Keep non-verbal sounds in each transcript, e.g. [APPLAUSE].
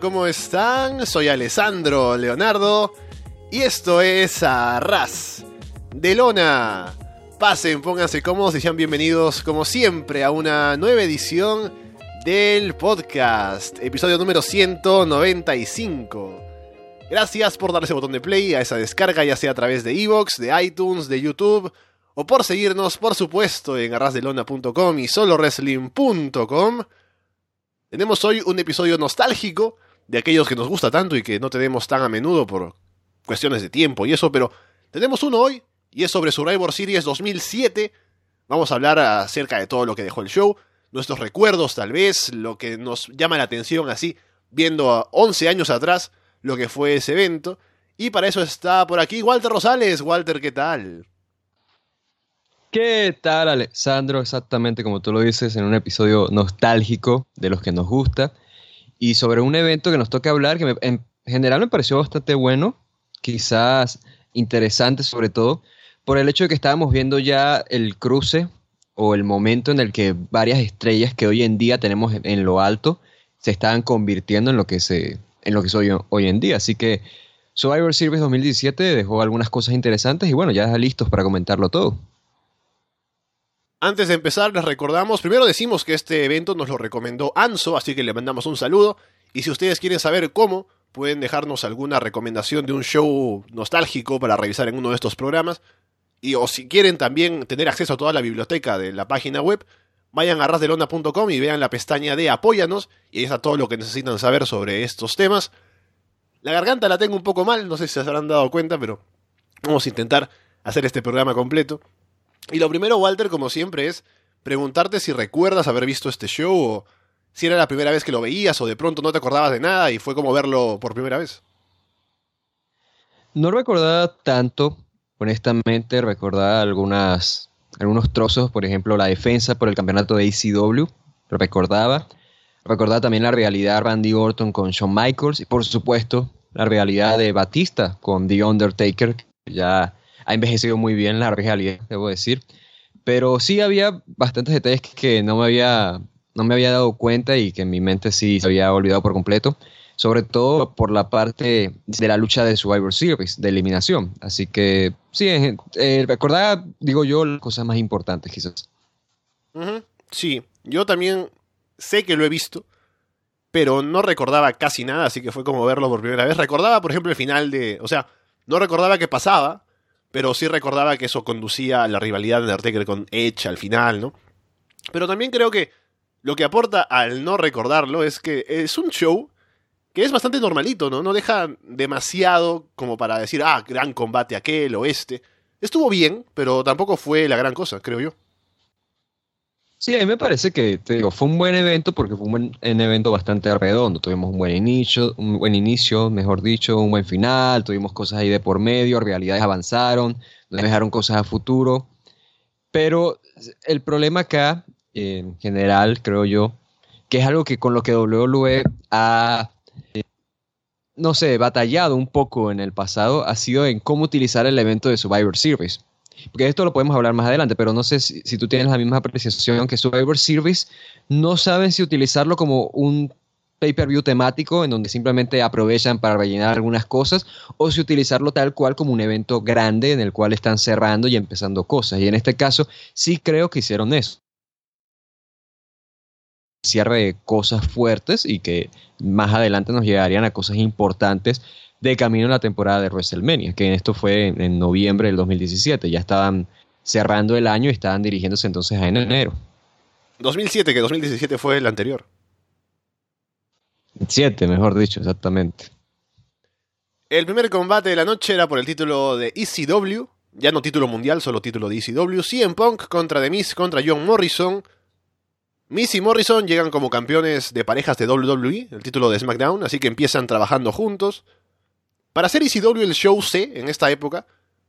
¿cómo están? Soy Alessandro Leonardo y esto es Arras de Lona. Pasen, pónganse cómodos y sean bienvenidos como siempre a una nueva edición del podcast, episodio número 195. Gracias por darle ese botón de play a esa descarga, ya sea a través de Evox, de iTunes, de YouTube, o por seguirnos, por supuesto, en arrasdelona.com y solowrestling.com. Tenemos hoy un episodio nostálgico de aquellos que nos gusta tanto y que no tenemos tan a menudo por cuestiones de tiempo y eso, pero tenemos uno hoy y es sobre Survivor Series 2007. Vamos a hablar acerca de todo lo que dejó el show, nuestros recuerdos tal vez, lo que nos llama la atención así, viendo a 11 años atrás lo que fue ese evento. Y para eso está por aquí Walter Rosales. Walter, ¿qué tal? ¿Qué tal, Alessandro? Exactamente como tú lo dices, en un episodio nostálgico de los que nos gusta y sobre un evento que nos toca hablar que en general me pareció bastante bueno, quizás interesante sobre todo, por el hecho de que estábamos viendo ya el cruce o el momento en el que varias estrellas que hoy en día tenemos en lo alto se estaban convirtiendo en lo que se en lo que soy hoy en día. Así que Survivor Series 2017 dejó algunas cosas interesantes y bueno, ya listos para comentarlo todo. Antes de empezar, les recordamos, primero decimos que este evento nos lo recomendó Anso, así que le mandamos un saludo. Y si ustedes quieren saber cómo, pueden dejarnos alguna recomendación de un show nostálgico para revisar en uno de estos programas. Y o si quieren también tener acceso a toda la biblioteca de la página web, vayan a rasdelona.com y vean la pestaña de Apóyanos, y ahí está todo lo que necesitan saber sobre estos temas. La garganta la tengo un poco mal, no sé si se habrán dado cuenta, pero vamos a intentar hacer este programa completo. Y lo primero, Walter, como siempre, es preguntarte si recuerdas haber visto este show o si era la primera vez que lo veías o de pronto no te acordabas de nada y fue como verlo por primera vez. No recordaba tanto, honestamente, recordaba algunas, algunos trozos, por ejemplo, la defensa por el campeonato de ACW, lo recordaba. Recordaba también la realidad de Randy Orton con Shawn Michaels y, por supuesto, la realidad de Batista con The Undertaker, ya ha envejecido muy bien la realidad, debo decir. Pero sí había bastantes detalles que no me había, no me había dado cuenta y que en mi mente sí se había olvidado por completo. Sobre todo por la parte de la lucha de Survivor Series, de eliminación. Así que sí, eh, recordar, digo yo, las cosas más importantes quizás. Sí, yo también sé que lo he visto, pero no recordaba casi nada, así que fue como verlo por primera vez. Recordaba, por ejemplo, el final de... O sea, no recordaba qué pasaba, pero sí recordaba que eso conducía a la rivalidad de Undertaker con Edge al final, ¿no? Pero también creo que lo que aporta al no recordarlo es que es un show que es bastante normalito, ¿no? No deja demasiado como para decir, ah, gran combate aquel o este. Estuvo bien, pero tampoco fue la gran cosa, creo yo. Sí, a mí me parece que te digo, fue un buen evento porque fue un, buen, evento bastante redondo. Tuvimos un buen inicio, un buen inicio, mejor dicho, un buen final, tuvimos cosas ahí de por medio, realidades avanzaron, nos dejaron cosas a futuro. Pero el problema acá, en general, creo yo, que es algo que con lo que WWE ha, eh, no sé, batallado un poco en el pasado, ha sido en cómo utilizar el evento de Survivor Series porque esto lo podemos hablar más adelante, pero no sé si, tú tienes la misma apreciación que Survivor Series, no saben si utilizarlo como un pay-per-view temático en donde simplemente aprovechan para rellenar algunas cosas o si utilizarlo tal cual como un evento grande en el cual están cerrando y empezando cosas. Y en este caso sí creo que hicieron eso. Cierre de cosas fuertes y que más adelante nos llegarían a cosas importantes de camino a la temporada de WrestleMania, que esto fue en, noviembre del 2017. Ya estaban cerrando el año y estaban dirigiéndose entonces a enero. 2007, que 2017 fue el anterior. 7, mejor dicho, exactamente. El primer combate de la noche era por el título de ECW, ya no título mundial, solo título de ECW. CM Punk contra The Miz contra John Morrison. Miz y Morrison llegan como campeones de parejas de WWE, el título de SmackDown, así que empiezan trabajando juntos. Para hacer ECW el show C en esta época,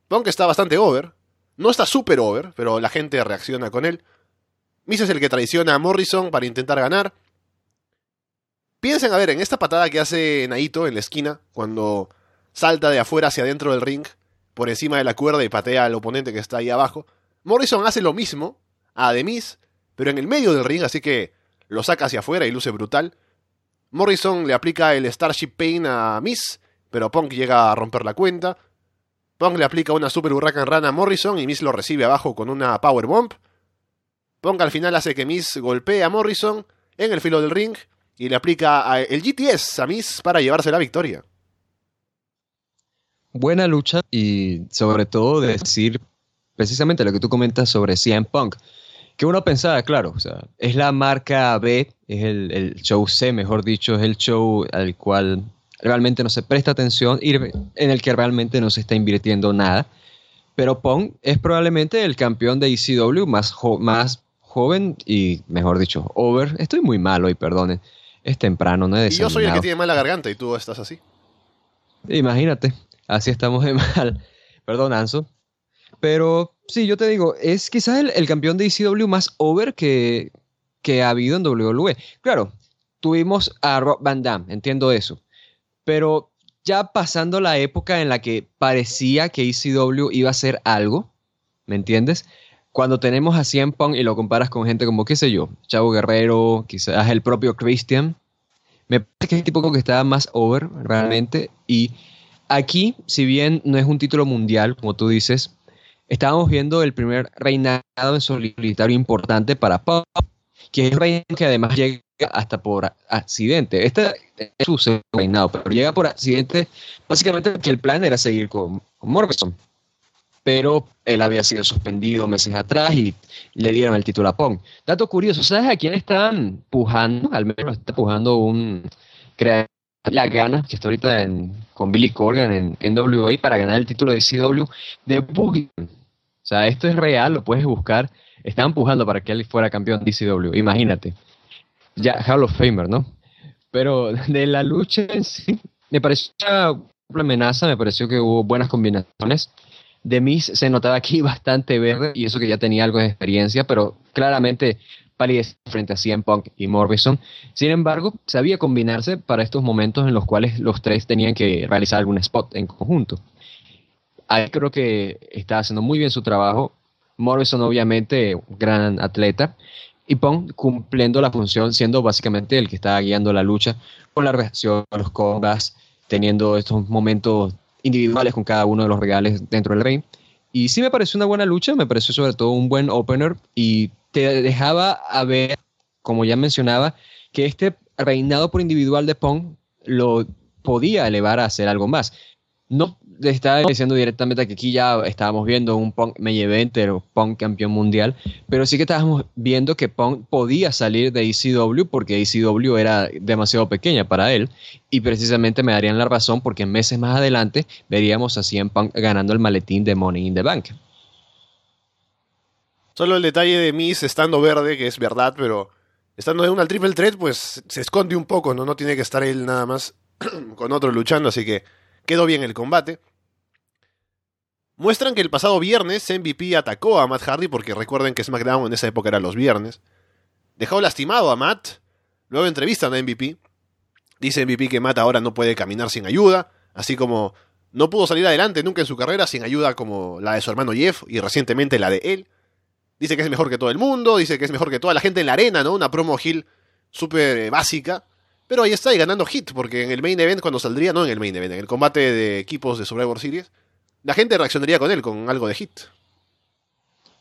Punk está bastante over. No está super over, pero la gente reacciona con él. Miz es el que traiciona a Morrison para intentar ganar. Piensen, a ver, en esta patada que hace Naito en la esquina, cuando salta de afuera hacia adentro del ring, por encima de la cuerda y patea al oponente que está ahí abajo. Morrison hace lo mismo a The Miz, pero en el medio del ring, así que lo saca hacia afuera y luce brutal. Morrison le aplica el Starship Pain a Miss, pero Punk llega a romper la cuenta. Punk le aplica una Super Hurricane Run a Morrison y Miss lo recibe abajo con una Power Bomb. Punk al final hace que Miss golpee a Morrison en el filo del ring y le aplica el GTS a Miss para llevarse la victoria. Buena lucha y sobre todo decir precisamente lo que tú comentas sobre CM Punk que uno pensaba, claro, o sea, es la marca B, es el, show C, mejor dicho, es el show al cual realmente no se presta atención y en el que realmente no se está invirtiendo nada. Pero Pong es probablemente el campeón de ECW más, más joven y, mejor dicho, over. Estoy muy malo y perdonen. Es temprano, ¿no? Y yo soy el que tiene mala garganta y tú estás así. Imagínate, así estamos de [LAUGHS] mal. Perdón, Anso. Pero sí, yo te digo, es quizás el, campeón de ECW más over que, que ha habido en WWE. Claro, tuvimos a Rob Van Damme, entiendo eso. Pero ya pasando la época en la que parecía que ECW iba a ser algo, ¿me entiendes? Cuando tenemos a CM Punk y lo comparas con gente como, qué sé yo, Chavo Guerrero, quizás el propio Christian, me parece que es el tipo que estaba más over realmente. Y aquí, si bien no es un título mundial, como tú dices, estábamos viendo el primer reinado en solitario importante para Pop, que es un reinado que además llega hasta por accidente. Este es su reinado, pero llega por accidente básicamente porque el plan era seguir con, Morrison. Pero él había sido suspendido meses atrás y le dieron el título a Pong. Dato curioso, ¿sabes a quién están pujando? Al menos está pujando un la gana, que está ahorita con Billy Corgan en, en WA para ganar el título de CW de Boogie o sea, esto es real, lo puedes buscar. Está empujando para que él fuera campeón DCW, imagínate. Ya, Hall of Famer, ¿no? Pero [LAUGHS] de la lucha en sí, me pareció una amenaza, me pareció que hubo buenas combinaciones. De Miz se notaba aquí [LAUGHS] bastante verde, y eso que ya tenía algo de experiencia, pero claramente palidez frente a CM Punk y Morrison. Sin embargo, sabía combinarse para estos momentos en los cuales los tres tenían que realizar algún spot en conjunto ahí creo que está haciendo muy bien su trabajo. Morrison, obviamente, gran atleta. Y Pong cumpliendo la función, siendo básicamente el que está guiando la lucha con la reacción, los combats, teniendo estos momentos individuales con cada uno de los regales dentro del ring. Y sí me pareció una buena lucha, me pareció sobre todo un buen opener y te dejaba a ver, como ya mencionaba, que este reinado por individual de Pong lo podía elevar a hacer algo más. No le estaba diciendo directamente que aquí ya estábamos viendo un Punk main eventer o Punk campeón mundial, pero sí que estábamos viendo que Punk podía salir de ECW porque ECW era demasiado pequeña para él y precisamente me darían la razón porque meses más adelante veríamos así en Punk ganando el maletín de Money in the Bank. Solo el detalle de Miss estando verde, que es verdad, pero estando en una triple threat, pues se esconde un poco, ¿no? No tiene que estar él nada más [CLEARS THROAT] con otro luchando, así que quedó bien el combate muestran que el pasado viernes MVP atacó a Matt Hardy porque recuerden que SmackDown en esa época era los viernes. Dejó lastimado a Matt. Luego entrevistan a MVP. Dice MVP que Matt ahora no puede caminar sin ayuda, así como no pudo salir adelante nunca en su carrera sin ayuda como la de su hermano Jeff y recientemente la de él. Dice que es mejor que todo el mundo, dice que es mejor que toda la gente en la arena, ¿no? Una promo Hill súper eh, básica. Pero ahí está, y ganando hit, porque en el main event, cuando saldría, no en el main event, en el combate de equipos de Survivor Series, la gente reaccionaría con él, con algo de hit.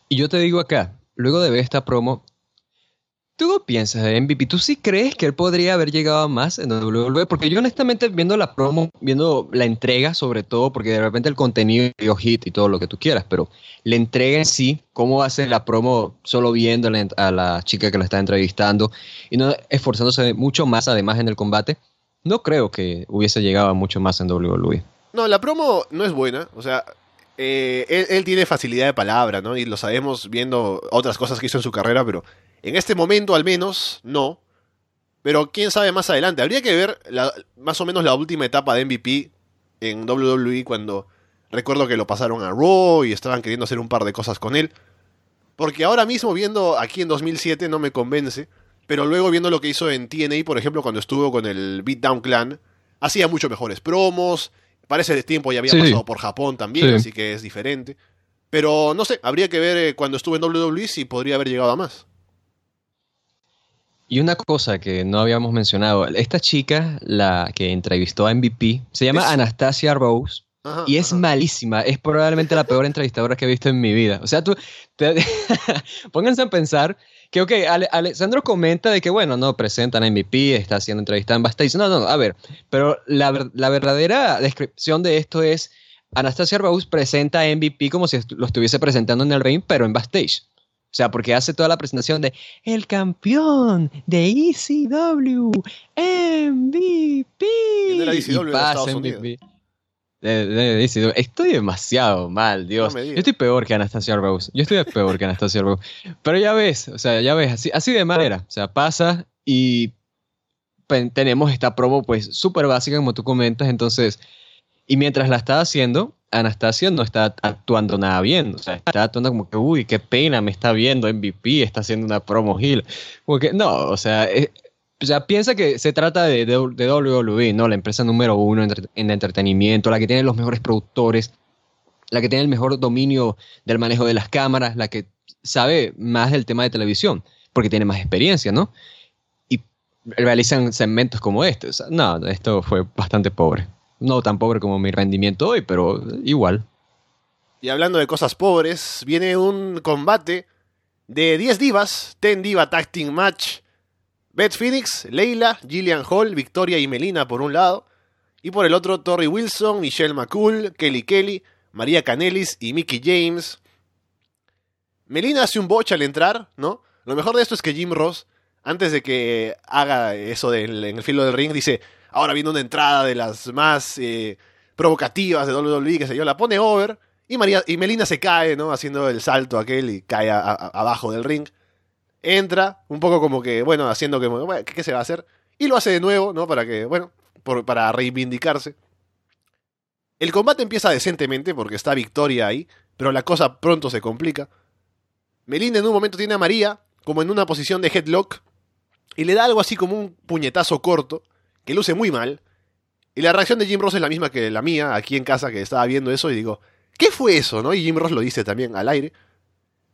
Y yo te digo acá, luego de ver esta promo, ¿tú piensas MVP? ¿Tú sí crees que él podría haber llegado más en WWE? Porque yo honestamente viendo la promo, viendo la entrega sobre todo, porque de repente el contenido dio hit y todo lo que tú quieras, pero la entrega en sí, cómo ser la promo solo viendo a la chica que la está entrevistando y no esforzándose mucho más además en el combate, no creo que hubiese llegado mucho más en WWE. No, la promo no es buena. O sea, eh, él, tiene facilidad de palabra, ¿no? Y lo sabemos viendo otras cosas que hizo en su carrera, pero en este momento al menos no. Pero quién sabe más adelante. Habría que ver más o menos la última etapa de MVP en WWE cuando recuerdo que lo pasaron a Raw y estaban queriendo hacer un par de cosas con él. Porque ahora mismo viendo aquí en 2007 no me convence. Pero luego viendo lo que hizo en TNA, por ejemplo, cuando estuvo con el Beatdown Clan, hacía mucho mejores promos, Parece de tiempo ya había pasado por Japón también, así que es diferente. Pero no sé, habría que ver eh, cuando estuve en WWE si podría haber llegado a más. Y una cosa que no habíamos mencionado, esta chica, la que entrevistó a MVP, se llama Anastasia Rose. Y es malísima, es probablemente la peor entrevistadora que he visto en mi vida. O sea, tú, [LAUGHS] pónganse a pensar que, ok, Alessandro comenta de que, bueno, no, presentan a MVP, está haciendo entrevista en backstage. No, no, no, a ver, pero la, la verdadera descripción de esto es, Anastasia Rose presenta a MVP como si lo estuviese presentando en el ring, pero en backstage. O sea, porque hace toda la presentación de el campeón de ECW, MVP. ECW pasa MVP. Estoy demasiado mal, Dios. Yo estoy peor que Anastasia Rose. Yo estoy peor que Anastasia Rose. Pero ya ves, o sea, ya ves, así, así de manera. O sea, pasa y tenemos esta promo pues súper básica como tú comentas. Entonces, y mientras la está haciendo, Anastasia no está actuando nada bien. O sea, está actuando como que, uy, qué pena, me está viendo MVP, está haciendo una promo heel. Porque, no, o sea, eh, o sea, piensa que se trata de, WWE, ¿no? La empresa número uno en, en, entretenimiento, la que tiene los mejores productores, la que tiene el mejor dominio del manejo de las cámaras, la que sabe más del tema de televisión, porque tiene más experiencia, ¿no? Y realizan segmentos como este. O sea, no, esto fue bastante pobre. No tan pobre como mi rendimiento hoy, pero igual. Y hablando de cosas pobres, viene un combate de 10 divas, 10 Diva Tag Team Match. Beth Phoenix, Leila, Gillian Hall, Victoria y Melina por un lado, y por el otro Tori Wilson, Michelle McCool, Kelly Kelly, María Canelis y Mickey James. Melina hace un botch al entrar, ¿no? Lo mejor de esto es que Jim Ross, antes de que haga eso en el filo del ring, dice, ahora viene una entrada de las más eh, provocativas de WWE, que se yo, la pone over, y, María, y Melina se cae, ¿no? Haciendo el salto aquel y cae abajo del ring. Entra, un poco como que, bueno, haciendo que, ¿qué, se va a hacer? Y lo hace de nuevo, ¿no? Para que, bueno, para reivindicarse. El combate empieza decentemente porque está Victoria ahí, pero la cosa pronto se complica. Melina en un momento tiene a María como en una posición de headlock y le da algo así como un puñetazo corto que luce muy mal. Y la reacción de Jim Ross es la misma que la mía, aquí en casa, que estaba viendo eso y digo, ¿qué fue eso? ¿no? Y Jim Ross lo dice también al aire.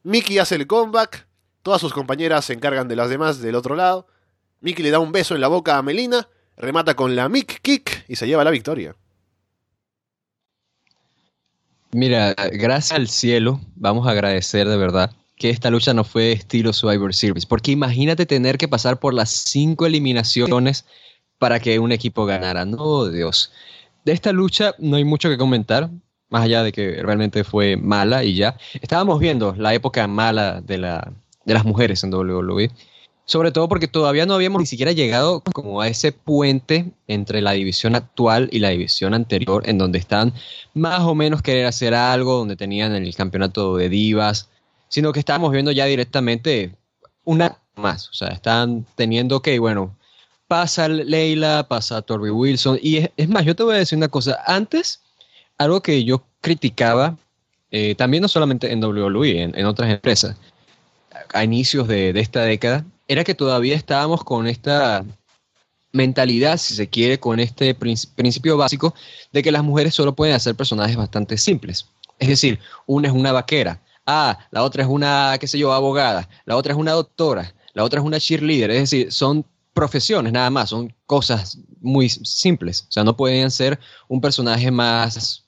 Mickey hace el comeback, todas sus compañeras se encargan de las demás del otro lado. Mickey le da un beso en la boca a Melina, remata con la Mick Kick y se lleva la victoria. Mira, gracias al cielo, vamos a agradecer de verdad que esta lucha no fue estilo Survivor Series, porque imagínate tener que pasar por las cinco eliminaciones para que un equipo ganara. No, Dios. De esta lucha no hay mucho que comentar, más allá de que realmente fue mala y ya. Estábamos viendo la época mala de, la, de las mujeres en WWE. Sobre todo porque todavía no habíamos ni siquiera llegado como a ese puente entre la división actual y la división anterior, en donde están más o menos querer hacer algo, donde tenían el campeonato de divas, sino que estábamos viendo ya directamente una más. O sea, están teniendo que, bueno, pasa Leila, pasa Torby Wilson. Y es, más, yo te voy a decir una cosa. Antes, algo que yo criticaba, eh, también no solamente en WWE, en, otras empresas, a inicios de, esta década, era que todavía estábamos con esta mentalidad, si se quiere, con este principio básico de que las mujeres solo pueden hacer personajes bastante simples. Es decir, una es una vaquera, ah, la otra es una, qué sé yo, abogada, la otra es una doctora, la otra es una cheerleader, es decir, son profesiones nada más, son cosas muy simples. O sea, no pueden ser un personaje más,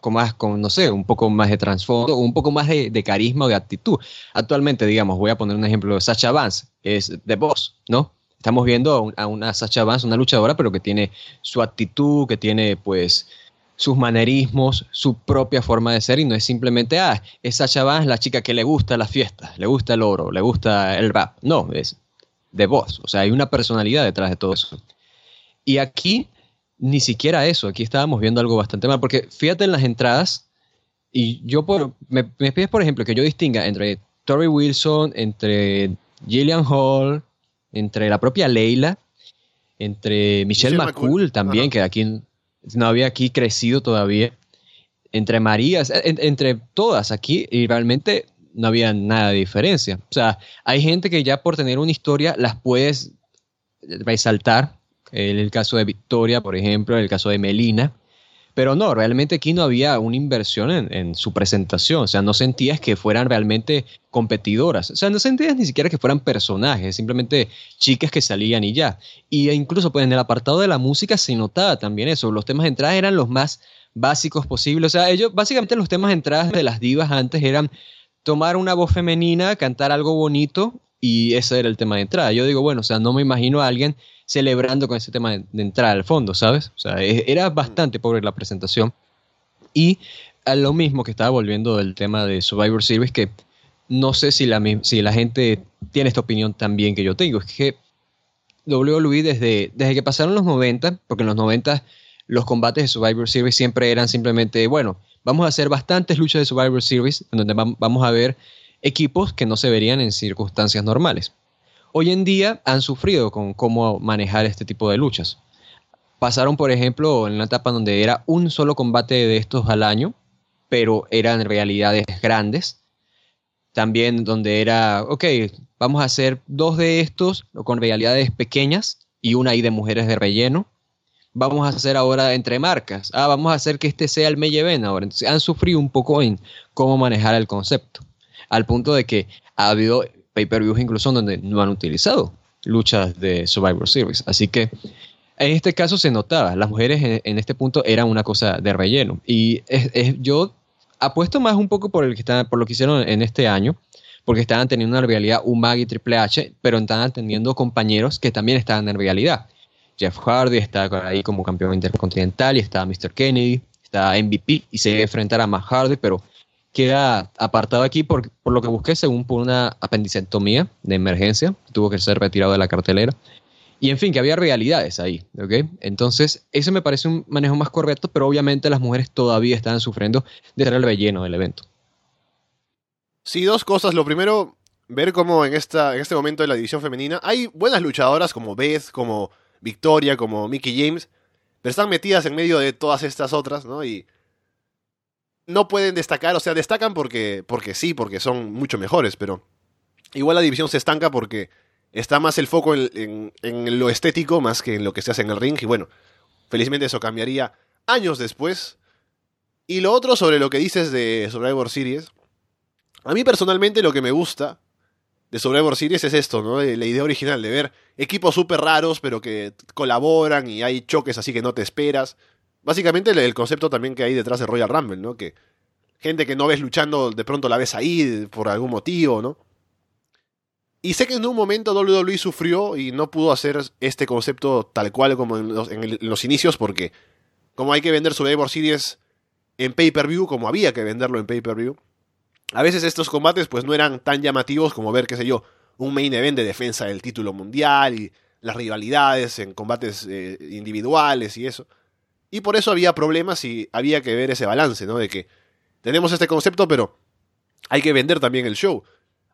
con más, con, no sé, un poco más de trasfondo, un poco más de, carisma o de actitud. Actualmente, digamos, voy a poner un ejemplo de Sacha Vance, es The Boss, ¿no? Estamos viendo a, una Sacha Vance, una luchadora, pero que tiene su actitud, que tiene, pues, sus manerismos, su propia forma de ser y no es simplemente, ah, es Sacha Vance la chica que le gusta la fiesta, le gusta el oro, le gusta el rap. No, es de voz. O sea, hay una personalidad detrás de todo eso. Y aquí ni siquiera eso. Aquí estábamos viendo algo bastante mal. Porque fíjate en las entradas. Y yo por, me, pides, por ejemplo, que yo distinga entre Tori Wilson, entre Gillian Hall, entre la propia Leila, entre Michelle, McCool, también, que aquí no había aquí crecido todavía, entre Marías, entre todas aquí, y realmente no había nada de diferencia. O sea, hay gente que ya por tener una historia las puedes resaltar. En el caso de Victoria, por ejemplo, en el caso de Melina. Pero no, realmente aquí no había una inversión en, su presentación. O sea, no sentías que fueran realmente competidoras. O sea, no sentías ni siquiera que fueran personajes, simplemente chicas que salían y ya. Y incluso pues en el apartado de la música se notaba también eso. Los temas de entrada eran los más básicos posibles. O sea, ellos, básicamente los temas de entrada de las divas antes eran tomar una voz femenina, cantar algo bonito y ese era el tema de entrada. Yo digo, bueno, o sea, no me imagino a alguien celebrando con ese tema de, entrada al fondo, ¿sabes? O sea, e, era bastante pobre la presentación. Y a lo mismo que estaba volviendo del tema de Survivor Series, que no sé si la, si la gente tiene esta opinión también que yo tengo, es que WWE desde, desde que pasaron los 90, porque en los 90 los combates de Survivor Series siempre eran simplemente, bueno, vamos a hacer bastantes luchas de Survivor Series, en donde vamos a ver equipos que no se verían en circunstancias normales. Hoy en día han sufrido con cómo manejar este tipo de luchas. Pasaron, por ejemplo, en una etapa donde era un solo combate de estos al año, pero eran realidades grandes. También donde era, ok, vamos a hacer dos de estos con realidades pequeñas y una ahí de mujeres de relleno. Vamos a hacer ahora entre marcas. Ah, vamos a hacer que este sea el May Event ahora. Entonces han sufrido un poco en cómo manejar el concepto al punto de que ha habido pay-per-views incluso donde no han utilizado luchas de Survivor Series. Así que en este caso se notaba, las mujeres en, este punto eran una cosa de relleno. Y yo apuesto más un poco por, el que por lo que hicieron en este año, porque estaban teniendo una realidad Umag y Triple H, pero estaban teniendo compañeros que también estaban en realidad. Jeff Hardy está ahí como campeón intercontinental y está Mr. Kennedy, está MVP y se enfrentar a Hardy, pero queda apartado aquí por, por lo que busqué, según por una apendicectomía de emergencia, tuvo que ser retirado de la cartelera. Y en fin, que había realidades ahí, ¿ok? Entonces, ese me parece un manejo más correcto, pero obviamente las mujeres todavía estaban sufriendo de ser el relleno del evento. Sí, dos cosas. Lo primero, ver cómo en, esta, en este momento de la división femenina hay buenas luchadoras como Beth, como Victoria, como Mickey James, pero están metidas en medio de todas estas otras, ¿no? Y no pueden destacar, o sea, destacan porque, porque sí, porque son mucho mejores, pero igual la división se estanca porque está más el foco en, lo estético más que en lo que se hace en el ring. Y bueno, felizmente eso cambiaría años después. Y lo otro sobre lo que dices de Survivor Series. A mí personalmente lo que me gusta de Survivor Series es esto, ¿no? La idea original de ver equipos súper raros pero que colaboran y hay choques así que no te esperas. Básicamente el, concepto también que hay detrás de Royal Rumble, ¿no? Que gente que no ves luchando, de pronto la ves ahí por algún motivo, ¿no? Y sé que en un momento WWE sufrió y no pudo hacer este concepto tal cual como en los, inicios porque como hay que vender Survivor Series en pay-per-view como había que venderlo en pay-per-view, a veces estos combates pues no eran tan llamativos como ver, qué sé yo, un main event de defensa del título mundial y las rivalidades en combates eh, individuales y eso. Y por eso había problemas y había que ver ese balance, ¿no? De que tenemos este concepto, pero hay que vender también el show.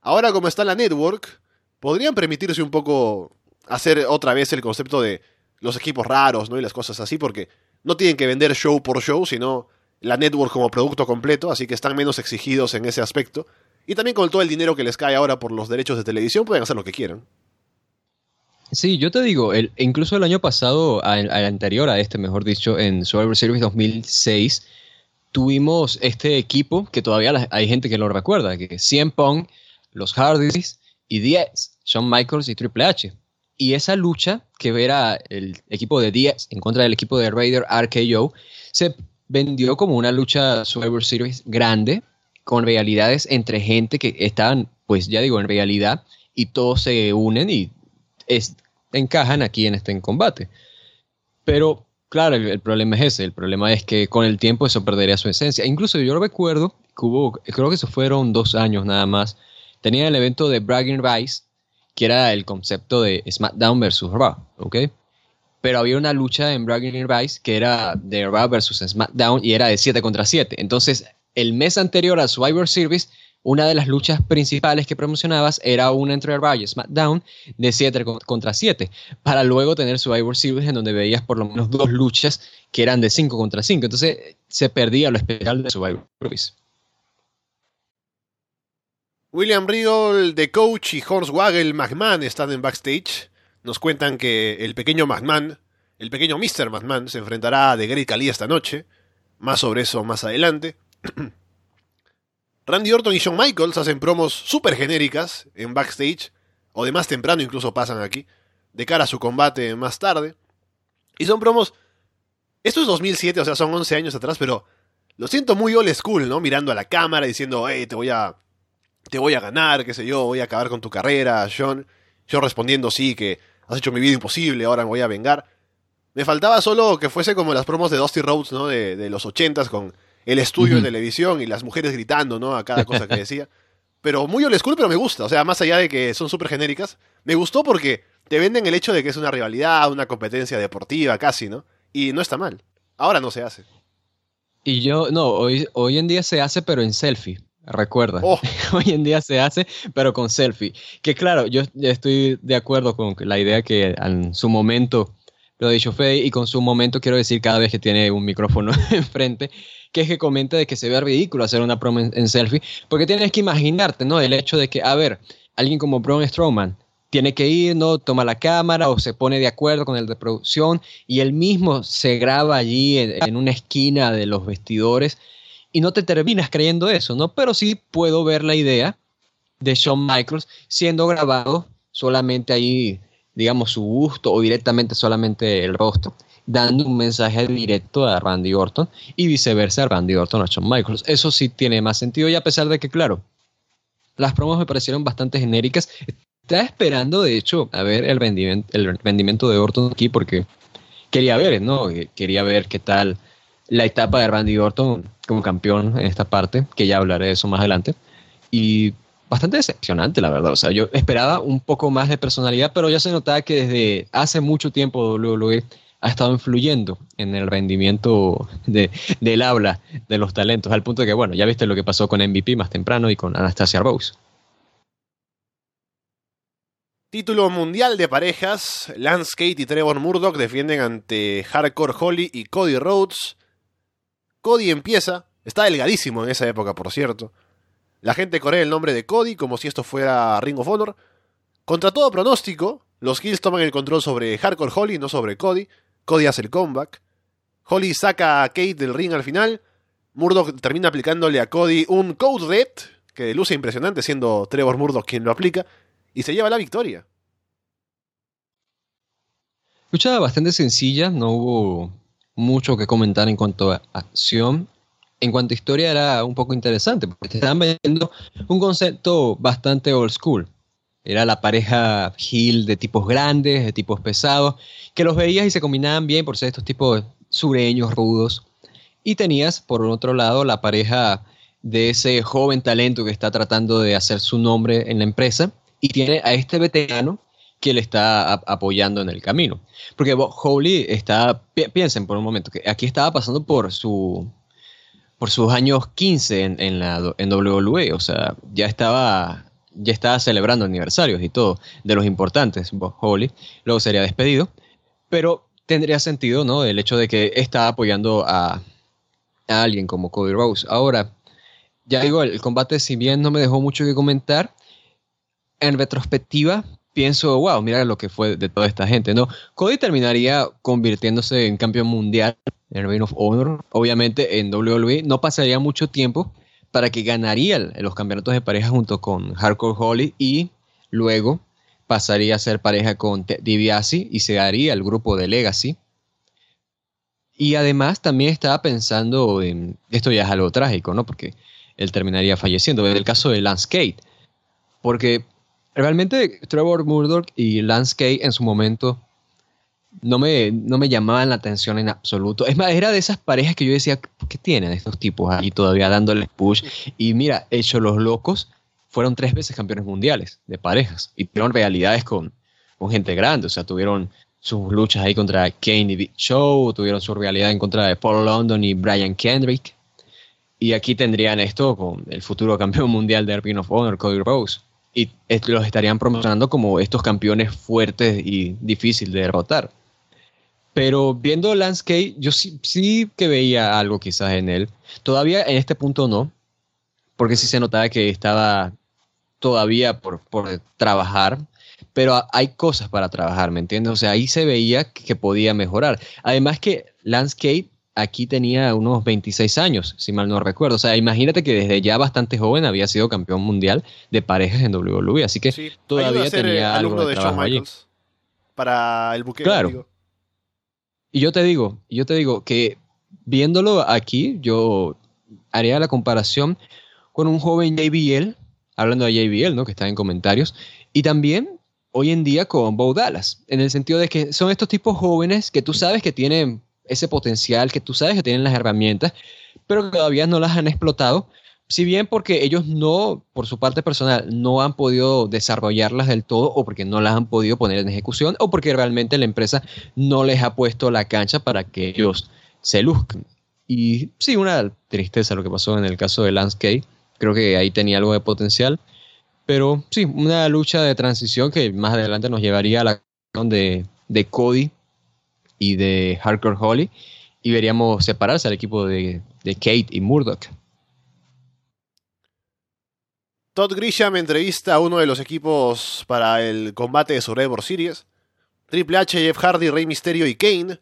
Ahora como está la network, podrían permitirse un poco hacer otra vez el concepto de los equipos raros, ¿no? Y las cosas así, porque no tienen que vender show por show, sino la network como producto completo, así que están menos exigidos en ese aspecto. Y también con todo el dinero que les cae ahora por los derechos de televisión, pueden hacer lo que quieran. Sí, yo te digo, el, incluso el año pasado, al, anterior a este, mejor dicho, en Survivor Series 2006, tuvimos este equipo que todavía hay gente que lo recuerda, que CM Punk, los Hardys y Diaz, Shawn Michaels y Triple H. Y esa lucha que era el equipo de Diaz en contra del equipo de Raider RKO se vendió como una lucha Survivor Series grande con realidades entre gente que estaban, pues ya digo, en realidad y todos se unen y es, encajan aquí en este combate. Pero, claro, el, problema es ese. El problema es que con el tiempo eso perdería su esencia. Incluso yo recuerdo que hubo, creo que eso fueron dos años nada más, tenía el evento de Bragging Rice, que era el concepto de SmackDown versus Raw, ¿ok? Pero había una lucha en Bragging Rice que era de Raw versus SmackDown y era de 7 contra 7. Entonces, el mes anterior a Survivor Series una de las luchas principales que promocionabas era una entre Raw SmackDown de 7 contra 7, para luego tener Survivor Series en donde veías por lo menos dos luchas que eran de 5 contra 5. Entonces se perdía lo especial de Survivor Series. William Regal, The Coach y Hornswaggle McMahon están en backstage. Nos cuentan que el pequeño McMahon, el pequeño Mr. McMahon, se enfrentará a The Great Khali esta noche. Más sobre eso más adelante. [CLEARS THROAT] Randy Orton y Shawn Michaels hacen promos súper genéricas en backstage, o de más temprano incluso pasan aquí, de cara a su combate más tarde. Y son promos... Esto es 2007, o sea, son 11 años atrás, pero lo siento muy old school, ¿no? Mirando a la cámara diciendo, hey, te voy a... Te voy a ganar, qué sé yo, voy a acabar con tu carrera, John. Yo respondiendo, sí, que has hecho mi vida imposible, ahora me voy a vengar. Me faltaba solo que fuese como las promos de Dusty Rhodes, ¿no? De, de los ochentas con el estudio de televisión y las mujeres gritando, ¿no? A cada [LAUGHS] cosa que decía. Pero muy old school, pero me gusta. O sea, más allá de que son súper genéricas, me gustó porque te venden el hecho de que es una rivalidad, una competencia deportiva casi, ¿no? Y no está mal. Ahora no se hace. Y yo, no, hoy, hoy en día se hace, pero en selfie. Recuerda, oh. [LAUGHS] hoy en día se hace, pero con selfie. Que claro, yo estoy de acuerdo con la idea que en su momento lo ha dicho Fede, y con su momento quiero decir cada vez que tiene un micrófono [LAUGHS] enfrente, que es que comenta de que se ve ridículo hacer una promo en, selfie, porque tienes que imaginarte, ¿no? El hecho de que, a ver, alguien como Braun Strowman tiene que ir, ¿no? Toma la cámara o se pone de acuerdo con el de producción y él mismo se graba allí en, una esquina de los vestidores y no te terminas creyendo eso, ¿no? Pero sí puedo ver la idea de Shawn Michaels siendo grabado solamente ahí, digamos, su gusto o directamente solamente el rostro dando un mensaje directo a Randy Orton y viceversa a Randy Orton a Shawn Michaels. Eso sí tiene más sentido y a pesar de que, claro, las promos me parecieron bastante genéricas. Estaba esperando, de hecho, a ver el rendimiento, el rendimiento de Orton aquí porque quería ver, ¿no? Quería ver qué tal la etapa de Randy Orton como campeón en esta parte, que ya hablaré de eso más adelante. Y bastante decepcionante, la verdad. O sea, yo esperaba un poco más de personalidad, pero ya se notaba que desde hace mucho tiempo WWE ha estado influyendo en el rendimiento de, del habla de los talentos, al punto de que, bueno, ya viste lo que pasó con MVP más temprano y con Anastasia Rose. Título mundial de parejas, Lance Kate y Trevor Murdoch defienden ante Hardcore Holly y Cody Rhodes. Cody empieza, está delgadísimo en esa época, por cierto. La gente corre el nombre de Cody como si esto fuera Ring of Honor. Contra todo pronóstico, los Hills toman el control sobre Hardcore Holly, no sobre Cody. Cody hace el comeback. Holly saca a Kate del ring al final. Murdoch termina aplicándole a Cody un Code Red, que luce impresionante siendo Trevor Murdoch quien lo aplica, y se lleva la victoria. Lucha bastante sencilla, no hubo mucho que comentar en cuanto a acción. En cuanto a historia era un poco interesante, porque te estaban viendo un concepto bastante old school. Era la pareja Hill de tipos grandes, de tipos pesados, que los veías y se combinaban bien por ser estos tipos sureños, rudos. Y tenías, por otro lado, la pareja de ese joven talento que está tratando de hacer su nombre en la empresa y tiene a este veterano que le está apoyando en el camino. Porque Holy está, piensen por un momento, que aquí estaba pasando por su por sus años 15 en, la, en WWE, o sea, ya estaba ya estaba celebrando aniversarios y todo de los importantes, Holly, luego sería despedido, pero tendría sentido, ¿no? El hecho de que está apoyando a, alguien como Cody Rose. Ahora, ya digo, el, combate, si bien no me dejó mucho que comentar, en retrospectiva pienso, wow, mira lo que fue de toda esta gente, ¿no? Cody terminaría convirtiéndose en campeón mundial en Reign of Honor. Obviamente en WWE no pasaría mucho tiempo para que ganaría los campeonatos de pareja junto con Hardcore Holly y luego pasaría a ser pareja con DiBiase y se haría el grupo de Legacy. Y además también estaba pensando en, esto ya es algo trágico, ¿no? Porque él terminaría falleciendo, en el caso de Lance Kate. Porque realmente Trevor Murdoch y Lance Kate en su momento no me, no me llamaban la atención en absoluto. Es más, era de esas parejas que yo decía, ¿qué tienen estos tipos ahí todavía dándoles push? Y mira, hecho los locos, fueron tres veces campeones mundiales de parejas y tuvieron realidades con, con gente grande, o sea, tuvieron sus luchas ahí contra Kane y Big Show, tuvieron su realidad en contra de Paul London y Brian Kendrick. Y aquí tendrían esto con el futuro [LAUGHS] campeón mundial de Ring of Honor, Cody Rose. Y los estarían promocionando como estos campeones fuertes y difíciles de derrotar. Pero viendo Landscape, yo sí, sí que veía algo quizás en él. Todavía en este punto no, porque sí se notaba que estaba todavía por, por trabajar, pero hay cosas para trabajar, ¿me entiendes? O sea, ahí se veía que podía mejorar. Además que Landscape aquí tenía unos 26 años, si mal no recuerdo. O sea, imagínate que desde ya bastante joven había sido campeón mundial de parejas en WWE, así que todavía tenía algo de, trabajo allí. Para el buque. Claro. Y yo te digo, yo te digo que viéndolo aquí, yo haría la comparación con un joven JBL, hablando de JBL, ¿no? Que está en comentarios, y también hoy en día con Bo Dallas, en el sentido de que son estos tipos jóvenes que tú sabes que tienen ese potencial, que tú sabes que tienen las herramientas, pero que todavía no las han explotado. Si bien porque ellos no, por su parte personal, no han podido desarrollarlas del todo o porque no las han podido poner en ejecución o porque realmente la empresa no les ha puesto la cancha para que ellos se luzcan. Y sí, una tristeza lo que pasó en el caso de Kay. Creo que ahí tenía algo de potencial. Pero sí, una lucha de transición que más adelante nos llevaría a la de, de Cody y de Hardcore Holly y veríamos separarse al equipo de, Kate y Murdoch. Todd Grisham entrevista a uno de los equipos para el combate de Survivor Series. Triple H, Jeff Hardy, Rey Mysterio y Kane.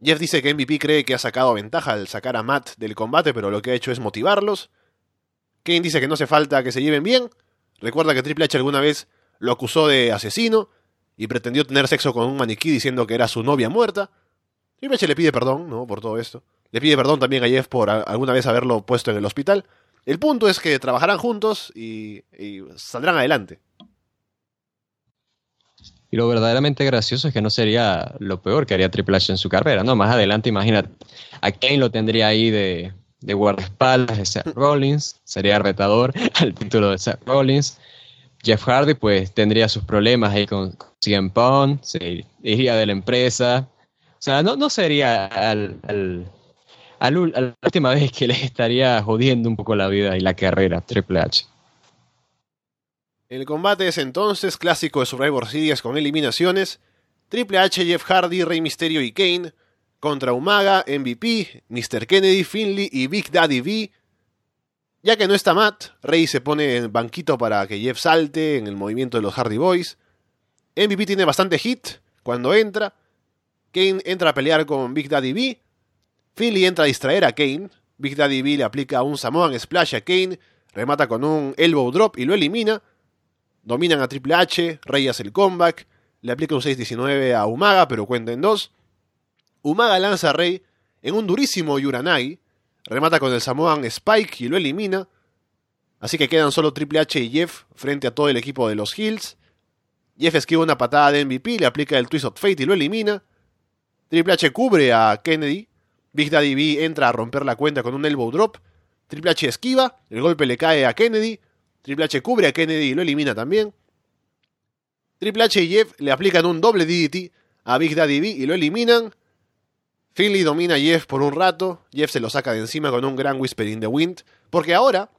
Jeff dice que MVP cree que ha sacado ventaja al sacar a Matt del combate, pero lo que ha hecho es motivarlos. Kane dice que no hace falta que se lleven bien. Recuerda que Triple H alguna vez lo acusó de asesino y pretendió tener sexo con un maniquí diciendo que era su novia muerta. Y Meche le pide perdón, ¿no? Por todo esto. Le pide perdón también a Jeff por alguna vez haberlo puesto en el hospital. El punto es que trabajarán juntos y, saldrán adelante. Y lo verdaderamente gracioso es que no sería lo peor que haría Triple H en su carrera, ¿no? Más adelante, imagínate, a Kane lo tendría ahí de, de guardaespaldas de Seth Rollins, sería retador [LAUGHS] al título de Seth Rollins. Jeff Hardy pues tendría sus problemas ahí con, CM Punk, se iría de la empresa. O sea, no, no sería al, a la última vez que le estaría jodiendo un poco la vida y la carrera Triple H. El combate es entonces clásico de Survivor Series con eliminaciones. Triple H, Jeff Hardy, Rey Mysterio y Kane contra Umaga, MVP, Mr. Kennedy, Finley y Big Daddy V ya que no está Matt, Rey se pone en banquito para que Jeff salte en el movimiento de los Hardy Boys. MVP tiene bastante hit cuando entra. Kane entra a pelear con Big Daddy B. Philly entra a distraer a Kane. Big Daddy B le aplica un Samoan Splash a Kane. Remata con un Elbow Drop y lo elimina. Dominan a Triple H. Rey hace el comeback. Le aplica un 6-19 a Umaga, pero cuenta en dos. Umaga lanza a Rey en un durísimo Yuranai remata con el Samoan Spike y lo elimina. Así que quedan solo Triple H y Jeff frente a todo el equipo de los Hills. Jeff esquiva una patada de MVP, le aplica el Twist of Fate y lo elimina. Triple H cubre a Kennedy. Big Daddy B entra a romper la cuenta con un elbow drop. Triple H esquiva, el golpe le cae a Kennedy. Triple H cubre a Kennedy y lo elimina también. Triple H y Jeff le aplican un doble DDT a Big Daddy B y lo eliminan. Finley domina a Jeff por un rato, Jeff se lo saca de encima con un gran Whisper in the Wind, porque ahora,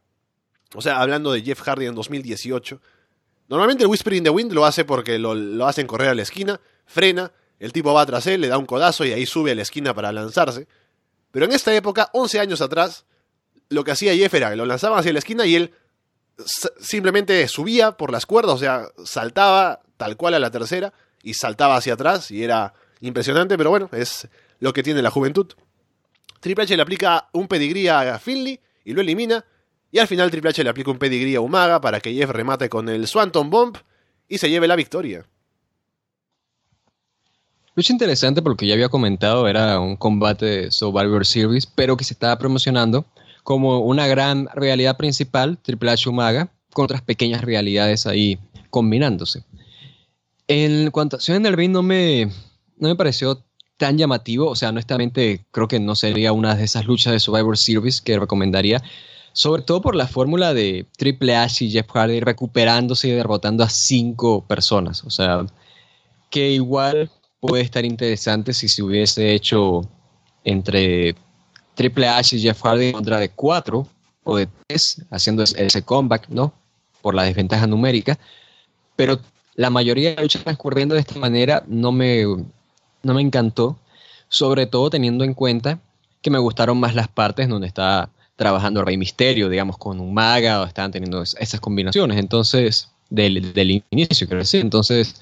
o sea, hablando de Jeff Hardy en 2018, normalmente el Whisper in the Wind lo hace porque lo, hacen correr a la esquina, frena, el tipo va tras él, le da un codazo y ahí sube a la esquina para lanzarse. Pero en esta época, 11 años atrás, lo que hacía Jeff era que lo lanzaban hacia la esquina y él simplemente subía por las cuerdas, o sea, saltaba tal cual a la tercera y saltaba hacia atrás y era impresionante, pero bueno, es lo que tiene la juventud. Triple H le aplica un pedigrí a Finley y lo elimina. Y al final Triple H le aplica un pedigrí a Umaga para que Jeff remate con el Swanton Bomb y se lleve la victoria. Lucha interesante porque ya había comentado, era un combate de Survivor Series, pero que se estaba promocionando como una gran realidad principal, Triple H Umaga, con otras pequeñas realidades ahí combinándose. En cuanto a acción en el ring no me, no me pareció tan llamativo, o sea, honestamente creo que no sería una de esas luchas de Survivor Series que recomendaría, sobre todo por la fórmula de Triple H y Jeff Hardy recuperándose y derrotando a cinco personas, o sea, que igual puede estar interesante si se hubiese hecho entre Triple H y Jeff Hardy contra de cuatro o de tres, haciendo ese comeback, ¿no? Por la desventaja numérica, pero la mayoría de luchas transcurriendo de esta manera no me no me encantó, sobre todo teniendo en cuenta que me gustaron más las partes donde está trabajando Rey Misterio, digamos, con un maga, o estaban teniendo esas combinaciones, entonces, del, inicio, quiero decir. Entonces,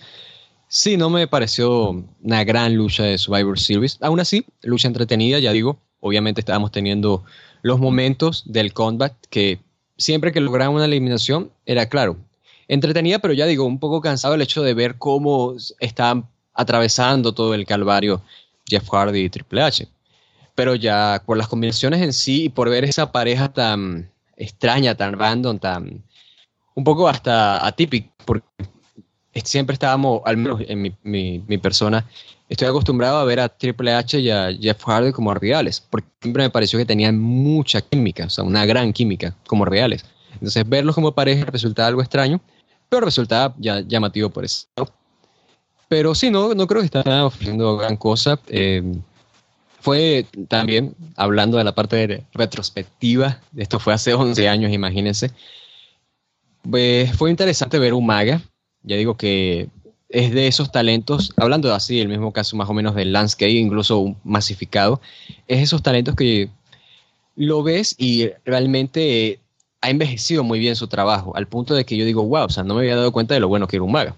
Sí, no me pareció una gran lucha de Survivor Series. Aún así, lucha entretenida, ya digo. Obviamente estábamos teniendo los momentos del combat que siempre que lograban una eliminación era claro. Entretenida, pero ya digo, un poco cansado el hecho de ver cómo estaban atravesando todo el calvario Jeff Hardy y Triple H. Pero ya por las combinaciones en sí y por ver esa pareja tan extraña, tan random, tan un poco hasta atípica, porque siempre estábamos, al menos en mi, persona, estoy acostumbrado a ver a Triple H y a Jeff Hardy como reales, porque siempre me pareció que tenían mucha química, o sea, una gran química como reales. Entonces, verlos como pareja resultaba algo extraño, pero resultaba ya llamativo por eso. Pero sí, no, no creo que estén ofreciendo gran cosa. Eh, fue también, hablando de la parte de retrospectiva, esto fue hace 11 años, imagínense, pues fue interesante ver un maga ya digo que es de esos talentos, hablando así, el mismo caso más o menos del landscape, incluso masificado, es esos talentos que lo ves y realmente ha envejecido muy bien su trabajo, al punto de que yo digo, wow, o sea, no me había dado cuenta de lo bueno que era un maga.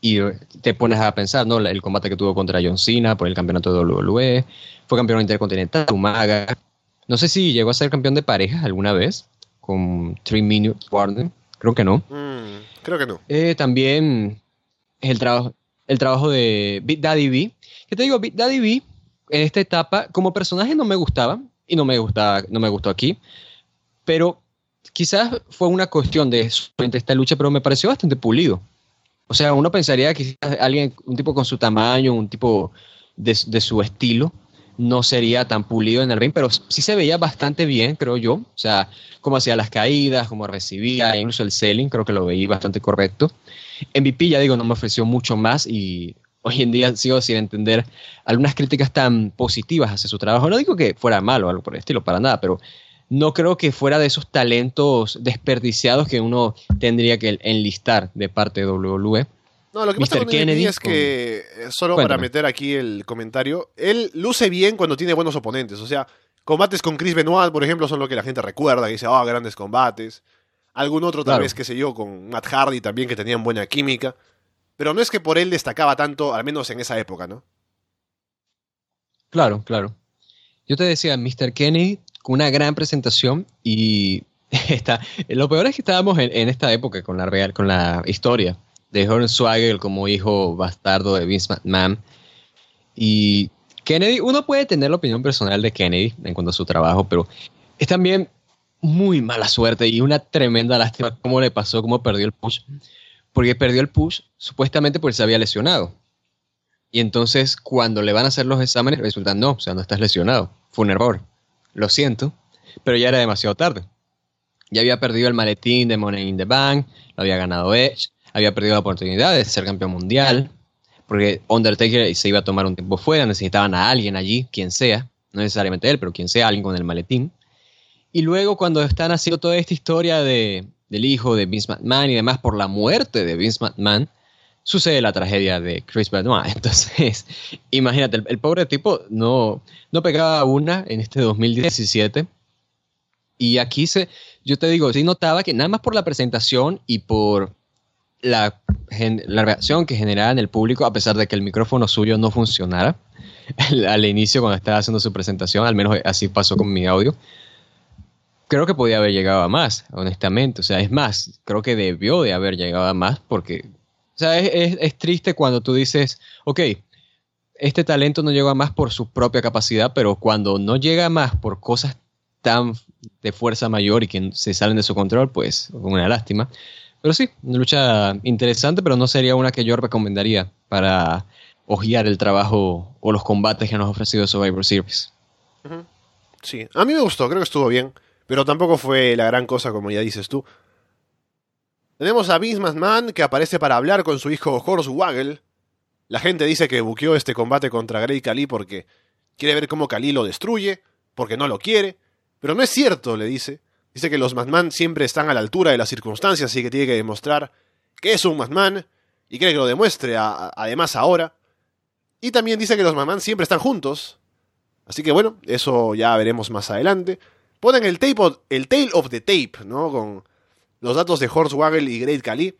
Y te pones a pensar, ¿no? El combate que tuvo contra John Cena por el campeonato de WWE, fue campeón intercontinental, un maga. No sé si llegó a ser campeón de parejas alguna vez con Three Minutes Warning, creo que no. Mm. Creo que no. Eh, también el trabajo, el trabajo de Big Daddy B. Que te digo, Big Daddy B en esta etapa, como personaje no me gustaba, y no me gustaba, no me gustó aquí, pero quizás fue una cuestión de esta lucha, pero me pareció bastante pulido. O sea, uno pensaría que alguien, un tipo con su tamaño, un tipo de, de su estilo, no sería tan pulido en el ring, pero sí se veía bastante bien, creo yo. O sea, cómo hacía las caídas, cómo recibía, incluso el selling, creo que lo veía bastante correcto. MVP, ya digo, no me ofreció mucho más y hoy en día sigo sin entender algunas críticas tan positivas hacia su trabajo. No digo que fuera malo o algo por el estilo, para nada, pero no creo que fuera de esos talentos desperdiciados que uno tendría que enlistar de parte de WWE. No, lo que pasa con Kennedy es que, eh, solo para meter aquí el comentario, él luce bien cuando tiene buenos oponentes. O sea, combates con Chris Benoit, por ejemplo, son lo que la gente recuerda, que dice, ah, grandes combates. Algún otro, tal vez, qué sé yo, con Matt Hardy también, que tenían buena química. Pero no es que por él destacaba tanto, al menos en esa época, ¿no? Claro, claro. Yo te decía, Mr. Kennedy, con una gran presentación y [LAUGHS] está, lo peor es que estábamos en, en esta época con la real, con la historia de Hornswoggle como hijo bastardo de Vince McMahon. Y Kennedy, uno puede tener la opinión personal de Kennedy en cuanto a su trabajo, pero es también muy mala suerte y una tremenda lástima cómo le pasó, cómo perdió el push. Porque perdió el push supuestamente porque se había lesionado. Y entonces cuando le van a hacer los exámenes resulta no, o sea, no estás lesionado. Fue un error. Lo siento, pero ya era demasiado tarde. Ya había perdido el maletín de Money in the Bank, lo había ganado Edge, había perdido la oportunidad de ser campeón mundial, porque Undertaker se iba a tomar un tiempo fuera, necesitaban a alguien allí, quien sea, no necesariamente él, pero quien sea, alguien con el maletín. Y luego cuando están haciendo toda esta historia de, del hijo de Vince McMahon y demás por la muerte de Vince McMahon, sucede la tragedia de Chris Benoit. [LAUGHS] Entonces, imagínate, el, pobre tipo no, no pegaba una en este 2017. Y aquí se, yo te digo, sí notaba que nada más por la presentación y por la, la, reacción que generaba en el público, a pesar de que el micrófono suyo no funcionara [LAUGHS] al inicio cuando estaba haciendo su presentación, al menos así pasó con mi audio, creo que podía haber llegado a más, honestamente. O sea, es más, creo que debió de haber llegado a más porque, o sea, es, triste cuando tú dices, ok, este talento no llegó a más por su propia capacidad, pero cuando no llega a más por cosas tan de fuerza mayor y que se salen de su control, pues una lástima. Pero sí, una lucha interesante, pero no sería una que yo recomendaría para ojear el trabajo o los combates que nos ha ofrecido Survivor Series. Sí, a mí me gustó, creo que estuvo bien, pero tampoco fue la gran cosa como ya dices tú. Tenemos a Vince McMahon que aparece para hablar con su hijo Waggle. La gente dice que buqueó este combate contra Grey Khali porque quiere ver cómo Khali lo destruye, porque no lo quiere, pero no es cierto, le dice. Dice que los McMahon siempre están a la altura de las circunstancias y que tiene que demostrar que es un McMahon y quiere que lo demuestre además ahora. Y también dice que los McMahon siempre están juntos. Así que bueno, eso ya veremos más adelante. Ponen el, tape el tail of the tape, ¿no? Con los datos de Hornswoggle y Great Khali.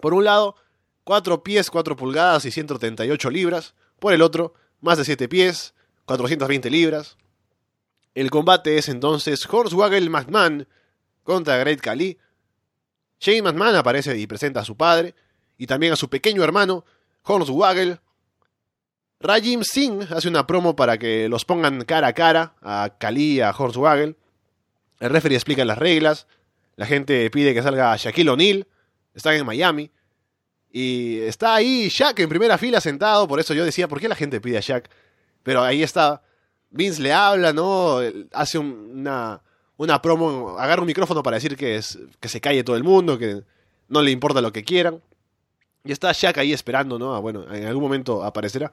Por un lado, 4 pies 4 pulgadas y 138 libras. Por el otro, más de 7 pies, 420 libras. El combate es entonces Hornswoggle McMahon contra Great Khali. Shane McMahon aparece y presenta a su padre y también a su pequeño hermano, Hornswoggle. Rajim Singh hace una promo para que los pongan cara a cara a Khali y a Hornswoggle. El referee explica las reglas. La gente pide que salga Shaquille O'Neal. Están en Miami. Y está ahí Shaq en primera fila sentado. Por eso yo decía, ¿por qué la gente pide a Shaq? Pero ahí está. Vince le habla, ¿no? Hace una, una promo, agarra un micrófono para decir que, es, que se calle todo el mundo, que no le importa lo que quieran. Y está Shaq ahí esperando, ¿no? Bueno, en algún momento aparecerá.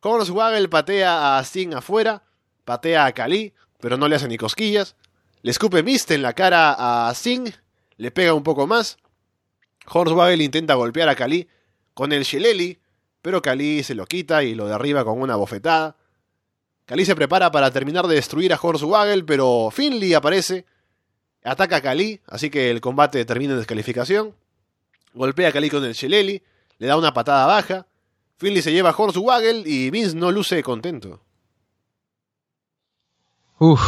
Hornswoggle patea a Sting afuera, patea a Kali, pero no le hace ni cosquillas. Le escupe Mist en la cara a Singh, le pega un poco más. Hornswoggle intenta golpear a Kali con el Shillelagh, pero Kali se lo quita y lo derriba con una bofetada. Kali se prepara para terminar de destruir a Hornswoggle, pero Finley aparece, ataca a Kali, así que el combate termina en descalificación. Golpea a Kali con el Shillelagh, le da una patada baja. Finley se lleva a Hornswoggle y Vince no luce contento. Uf,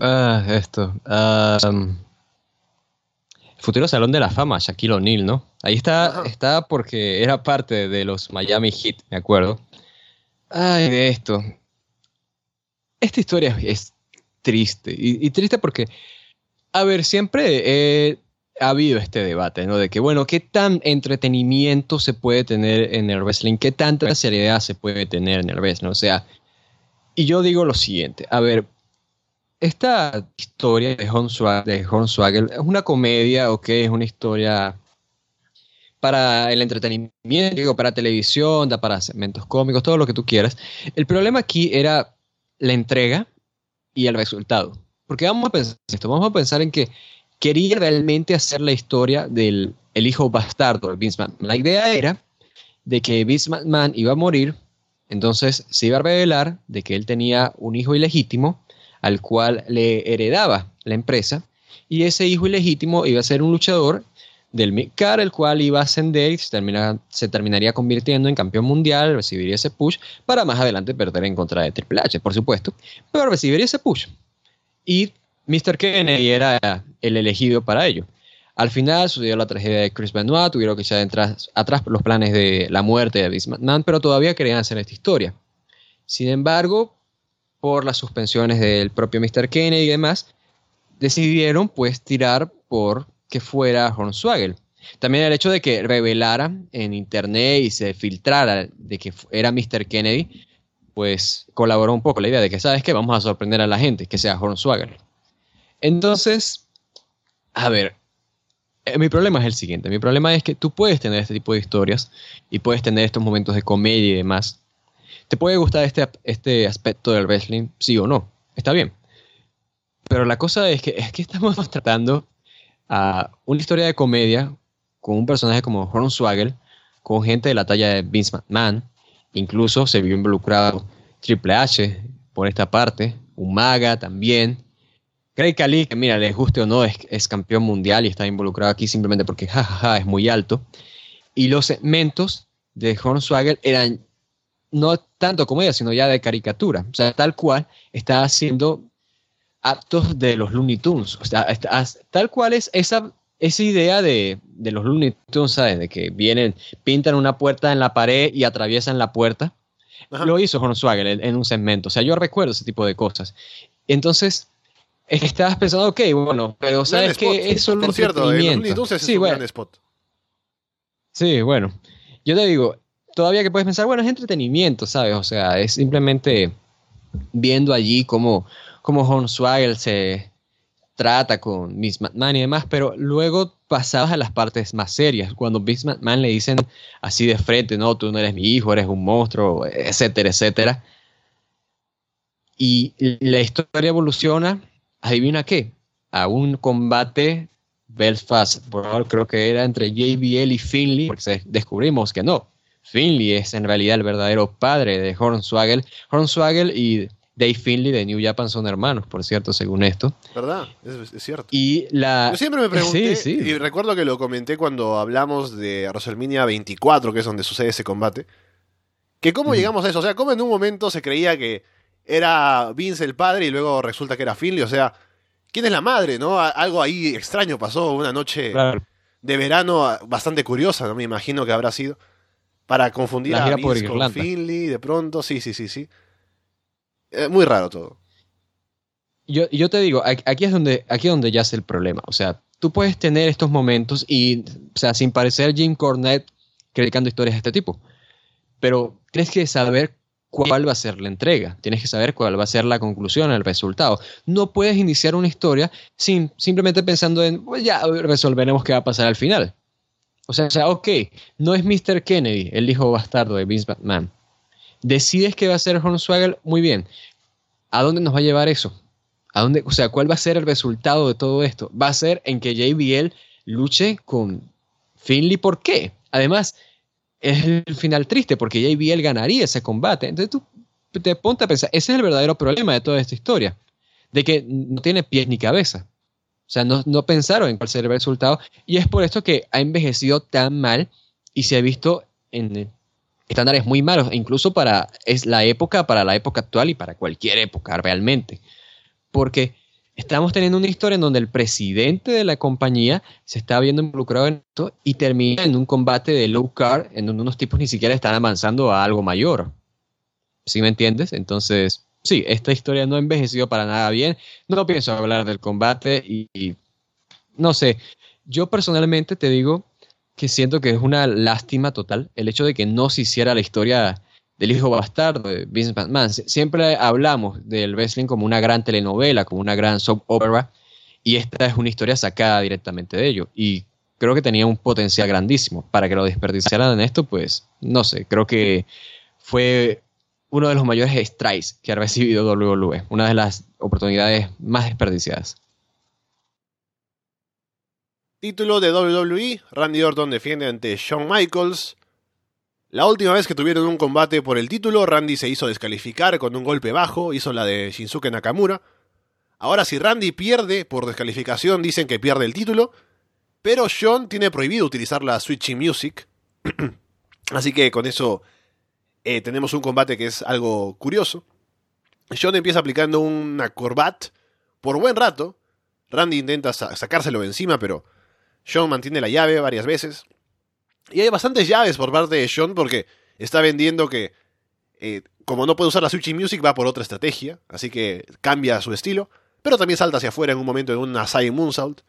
ah, esto. Um, futuro Salón de la Fama, Shaquille O'Neal, ¿no? Ahí está, está porque era parte de los Miami Heat, me acuerdo. Ay, de esto. Esta historia es triste. Y, triste porque, a ver, siempre ha habido este debate, ¿no? De que, bueno, ¿qué tan entretenimiento se puede tener en el wrestling? ¿Qué tanta seriedad se puede tener en el wrestling? O sea, y yo digo lo siguiente, a ver, esta historia de Hornswoggle, es una comedia, ok, es una historia para el entretenimiento, para televisión, para segmentos cómicos, todo lo que tú quieras. El problema aquí era la entrega y el resultado. Porque vamos a pensar esto, vamos a pensar en que quería realmente hacer la historia del el hijo bastardo de Vince. La idea era de que Vince iba a morir, entonces se iba a revelar de que él tenía un hijo ilegítimo al cual le heredaba la empresa, y ese hijo ilegítimo iba a ser un luchador del Midcar, el cual iba a ascender y se, terminaría convirtiendo en campeón mundial, recibiría ese push para más adelante perder en contra de Triple H, por supuesto, pero recibiría ese push. Y Mr. Kennedy era el elegido para ello. Al final sucedió la tragedia de Chris Benoit, tuvieron que echar atrás, atrás los planes de la muerte de Vince McMahon, pero todavía querían hacer esta historia. Sin embargo, por las suspensiones del propio Mr. Kennedy y demás, decidieron pues tirar por que fuera Hornswoggle. También el hecho de que revelara en internet y se filtrara de que era Mr. Kennedy, pues colaboró un poco la idea de que, ¿sabes qué? Vamos a sorprender a la gente, que sea Hornswoggle. Entonces, a ver, eh, mi problema es el siguiente. Mi problema es que tú puedes tener este tipo de historias y puedes tener estos momentos de comedia y demás, ¿Te puede gustar este, este aspecto del wrestling? Sí o no. Está bien. Pero la cosa es que, es que estamos [LAUGHS] tratando a una historia de comedia con un personaje como Hornswoggle, con gente de la talla de Vince McMahon. Incluso se vio involucrado Triple H por esta parte, un maga también. Craig Khali, que mira, les guste o no, es, campeón mundial y está involucrado aquí simplemente porque jajaja es muy alto. Y los segmentos de Hornswoggle eran no tanto comedia, sino ya de caricatura. O sea, tal cual está haciendo actos de los Looney Tunes. O sea, tal cual es esa, esa idea de, los Looney Tunes, ¿sabes? De que vienen, pintan una puerta en la pared y atraviesan la puerta. Lo hizo Hornswoggle en, en un segmento. O sea, yo recuerdo ese tipo de cosas. Entonces, estabas pensando, ok, bueno, pero sabes que es solo Por cierto, el Looney Tunes es sí, un bueno. gran spot. Sí, bueno. Yo te digo, todavía que puedes pensar, bueno, es entretenimiento, ¿sabes? O sea, es simplemente viendo allí cómo, cómo Hornswoggle se trata con Miss McMahon y demás, pero luego pasadas a las partes más serias, cuando Miss McMahon le dicen así de frente, no, tú no eres mi hijo, eres un monstruo, etcétera, etcétera. Y la historia evoluciona, adivina qué, a un combate Belfast, creo que era entre JBL y Finley, porque descubrimos que no, Finley es en realidad el verdadero padre de Hornswoggle. Hornswoggle y Dave Finley de New Japan son hermanos, por cierto, según esto. ¿Verdad? Es, es cierto. Y la... Yo siempre me [LAUGHS] pregunté, Sí, sí. y recuerdo que lo comenté cuando hablamos de WrestleMania 24, que es donde sucede ese combate, que cómo Ujú. llegamos a eso, o sea, cómo en un momento se creía que era Vince el padre y luego resulta que era Finley, o sea, ¿quién es la madre, no? Algo ahí extraño pasó una noche Claro, de verano ah, bastante curiosa, ¿no? Me imagino que habrá sido. Para confundir La a por Vince con. Finley de pronto, sí, sí, sí, sí. Eh, muy raro todo. yo, yo te digo, aquí es donde, aquí es donde ya es el problema. O sea, tú puedes tener estos momentos y, o sea, sin parecer Jim Cornette criticando historias de este tipo. Pero tienes que saber cuál va a ser la entrega. Tienes que saber cuál va a ser la conclusión, el resultado. No puedes iniciar una historia sin simplemente pensando en, pues ya resolveremos qué va a pasar al final. O sea, o sea, ok, no es Mr. Kennedy, el hijo bastardo de Vince McMahon. Decides que va a ser Hornswoggle, muy bien. ¿A dónde nos va a llevar eso? ¿A dónde, o sea, cuál va a ser el resultado de todo esto? Va a ser en que JBL luche con Finley. ¿Por qué? Además, es el final triste porque JBL ganaría ese combate. Entonces tú te ponte a pensar, ese es el verdadero problema de toda esta historia, de que no tiene pies ni cabeza. O sea, no, no pensaron en cuál sería el resultado y es por esto que ha envejecido tan mal y se ha visto en estándares muy malos, incluso para es la época, para la época actual y para cualquier época realmente. Porque estamos teniendo una historia en donde el presidente de la compañía se está viendo involucrado en esto y termina en un combate de low card en donde unos tipos ni siquiera están avanzando a algo mayor. ¿Sí me entiendes? Entonces, sí, esta historia no ha envejecido para nada bien. No pienso hablar del combate y no sé, yo personalmente te digo que siento que es una lástima total el hecho de que no se hiciera la historia del hijo bastardo de Vince McMahon. Sie- Siempre hablamos del wrestling como una gran telenovela, como una gran soap opera, y esta es una historia sacada directamente de ello. Y creo que tenía un potencial grandísimo. Para que lo desperdiciaran en esto, pues no sé, creo que fue uno de los mayores strikes que ha recibido WWE, una de las oportunidades más desperdiciadas. Título de WWE, Randy Orton defiende ante Shawn Michaels. La última vez que tuvieron un combate por el título, Randy se hizo descalificar con un golpe bajo, hizo la de Shinsuke Nakamura. Ahora si Randy pierde por descalificación, dicen que pierde el título, pero Shawn tiene prohibido utilizar la Switching Music. [CLEARS THROAT] Así que con eso eh, tenemos un combate que es algo curioso. Shawn empieza aplicando una corbat por buen rato. Randy intenta sa- sacárselo de encima, pero Sean mantiene la llave varias veces. Y hay bastantes llaves por parte de Sean porque está vendiendo que, eh, como no puede usar la Switching Music, va por otra estrategia. Así que cambia su estilo. Pero también salta hacia afuera en un momento en un Asai Moonsault.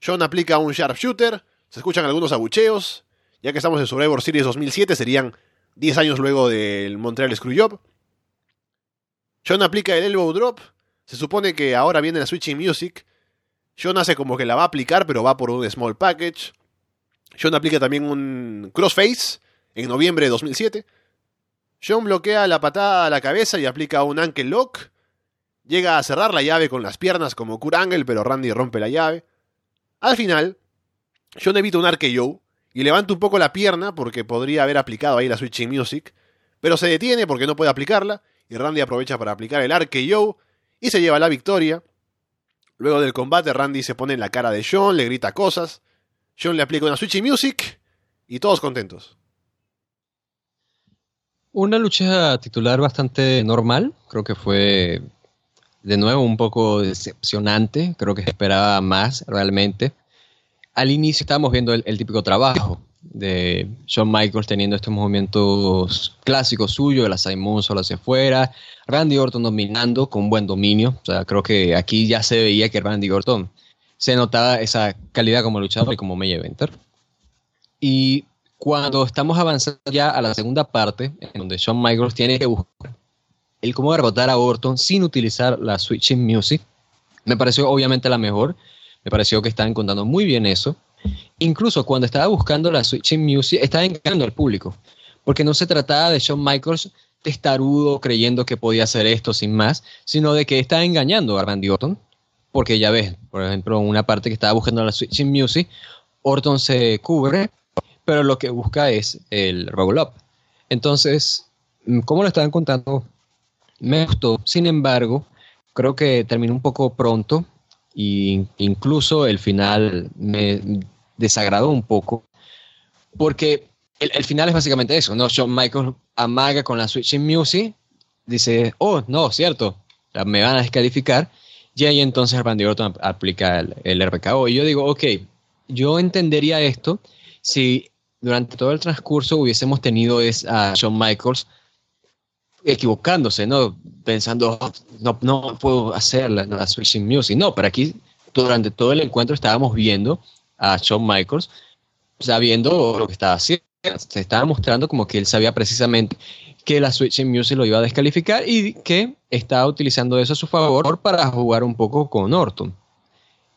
Sean aplica un Sharpshooter. Se escuchan algunos abucheos. Ya que estamos en Survivor Series 2007, serían 10 años luego del Montreal Screwjob. Sean aplica el Elbow Drop. Se supone que ahora viene la Switching Music. John hace como que la va a aplicar, pero va por un small package. John aplica también un crossface en noviembre de 2007. John bloquea la patada a la cabeza y aplica un ankle lock. Llega a cerrar la llave con las piernas como Kurt Angle, pero Randy rompe la llave. Al final, John evita un RKO y levanta un poco la pierna porque podría haber aplicado ahí la Switching Music, pero se detiene porque no puede aplicarla y Randy aprovecha para aplicar el RKO y se lleva la victoria. Luego del combate, Randy se pone en la cara de John, le grita cosas. John le aplica una Switchy Music y todos contentos. Una lucha titular bastante normal, creo que fue de nuevo un poco decepcionante, creo que se esperaba más realmente. Al inicio estábamos viendo el típico trabajo de Shawn Michaels teniendo estos movimientos clásicos suyos, la Simon solo hacia afuera, Randy Orton dominando con buen dominio, o sea, creo que aquí ya se veía que Randy Orton se notaba esa calidad como luchador y como main eventer. Y cuando estamos avanzando ya a la segunda parte, en donde Shawn Michaels tiene que buscar el cómo derrotar a Orton sin utilizar la Switching Music, me pareció obviamente la mejor. Me pareció que estaban contando muy bien eso. Incluso cuando estaba buscando la Switching Music, estaba engañando al público. Porque no se trataba de Shawn Michaels testarudo creyendo que podía hacer esto sin más, sino de que estaba engañando a Randy Orton. Porque ya ves, por ejemplo, una parte que estaba buscando la Switching Music, Orton se cubre, pero lo que busca es el roll up. Entonces, ¿cómo lo estaban contando? Me gustó. Sin embargo, creo que terminó un poco pronto y incluso el final me desagradó un poco porque el, final es básicamente eso, ¿no? Shawn Michaels amaga con la Switching Music, dice, oh, no, cierto, me van a descalificar, y ahí entonces Randy Orton aplica el, el RKO. Y yo digo, ok, yo entendería esto si durante todo el transcurso hubiésemos tenido a Shawn Michaels equivocándose, ¿no? Pensando, no, no puedo hacer la, switching music. No, pero aquí durante todo el encuentro estábamos viendo a Shawn Michaels sabiendo lo que estaba haciendo. Se estaba mostrando como que él sabía precisamente que la switching music lo iba a descalificar y que estaba utilizando eso a su favor para jugar un poco con Orton.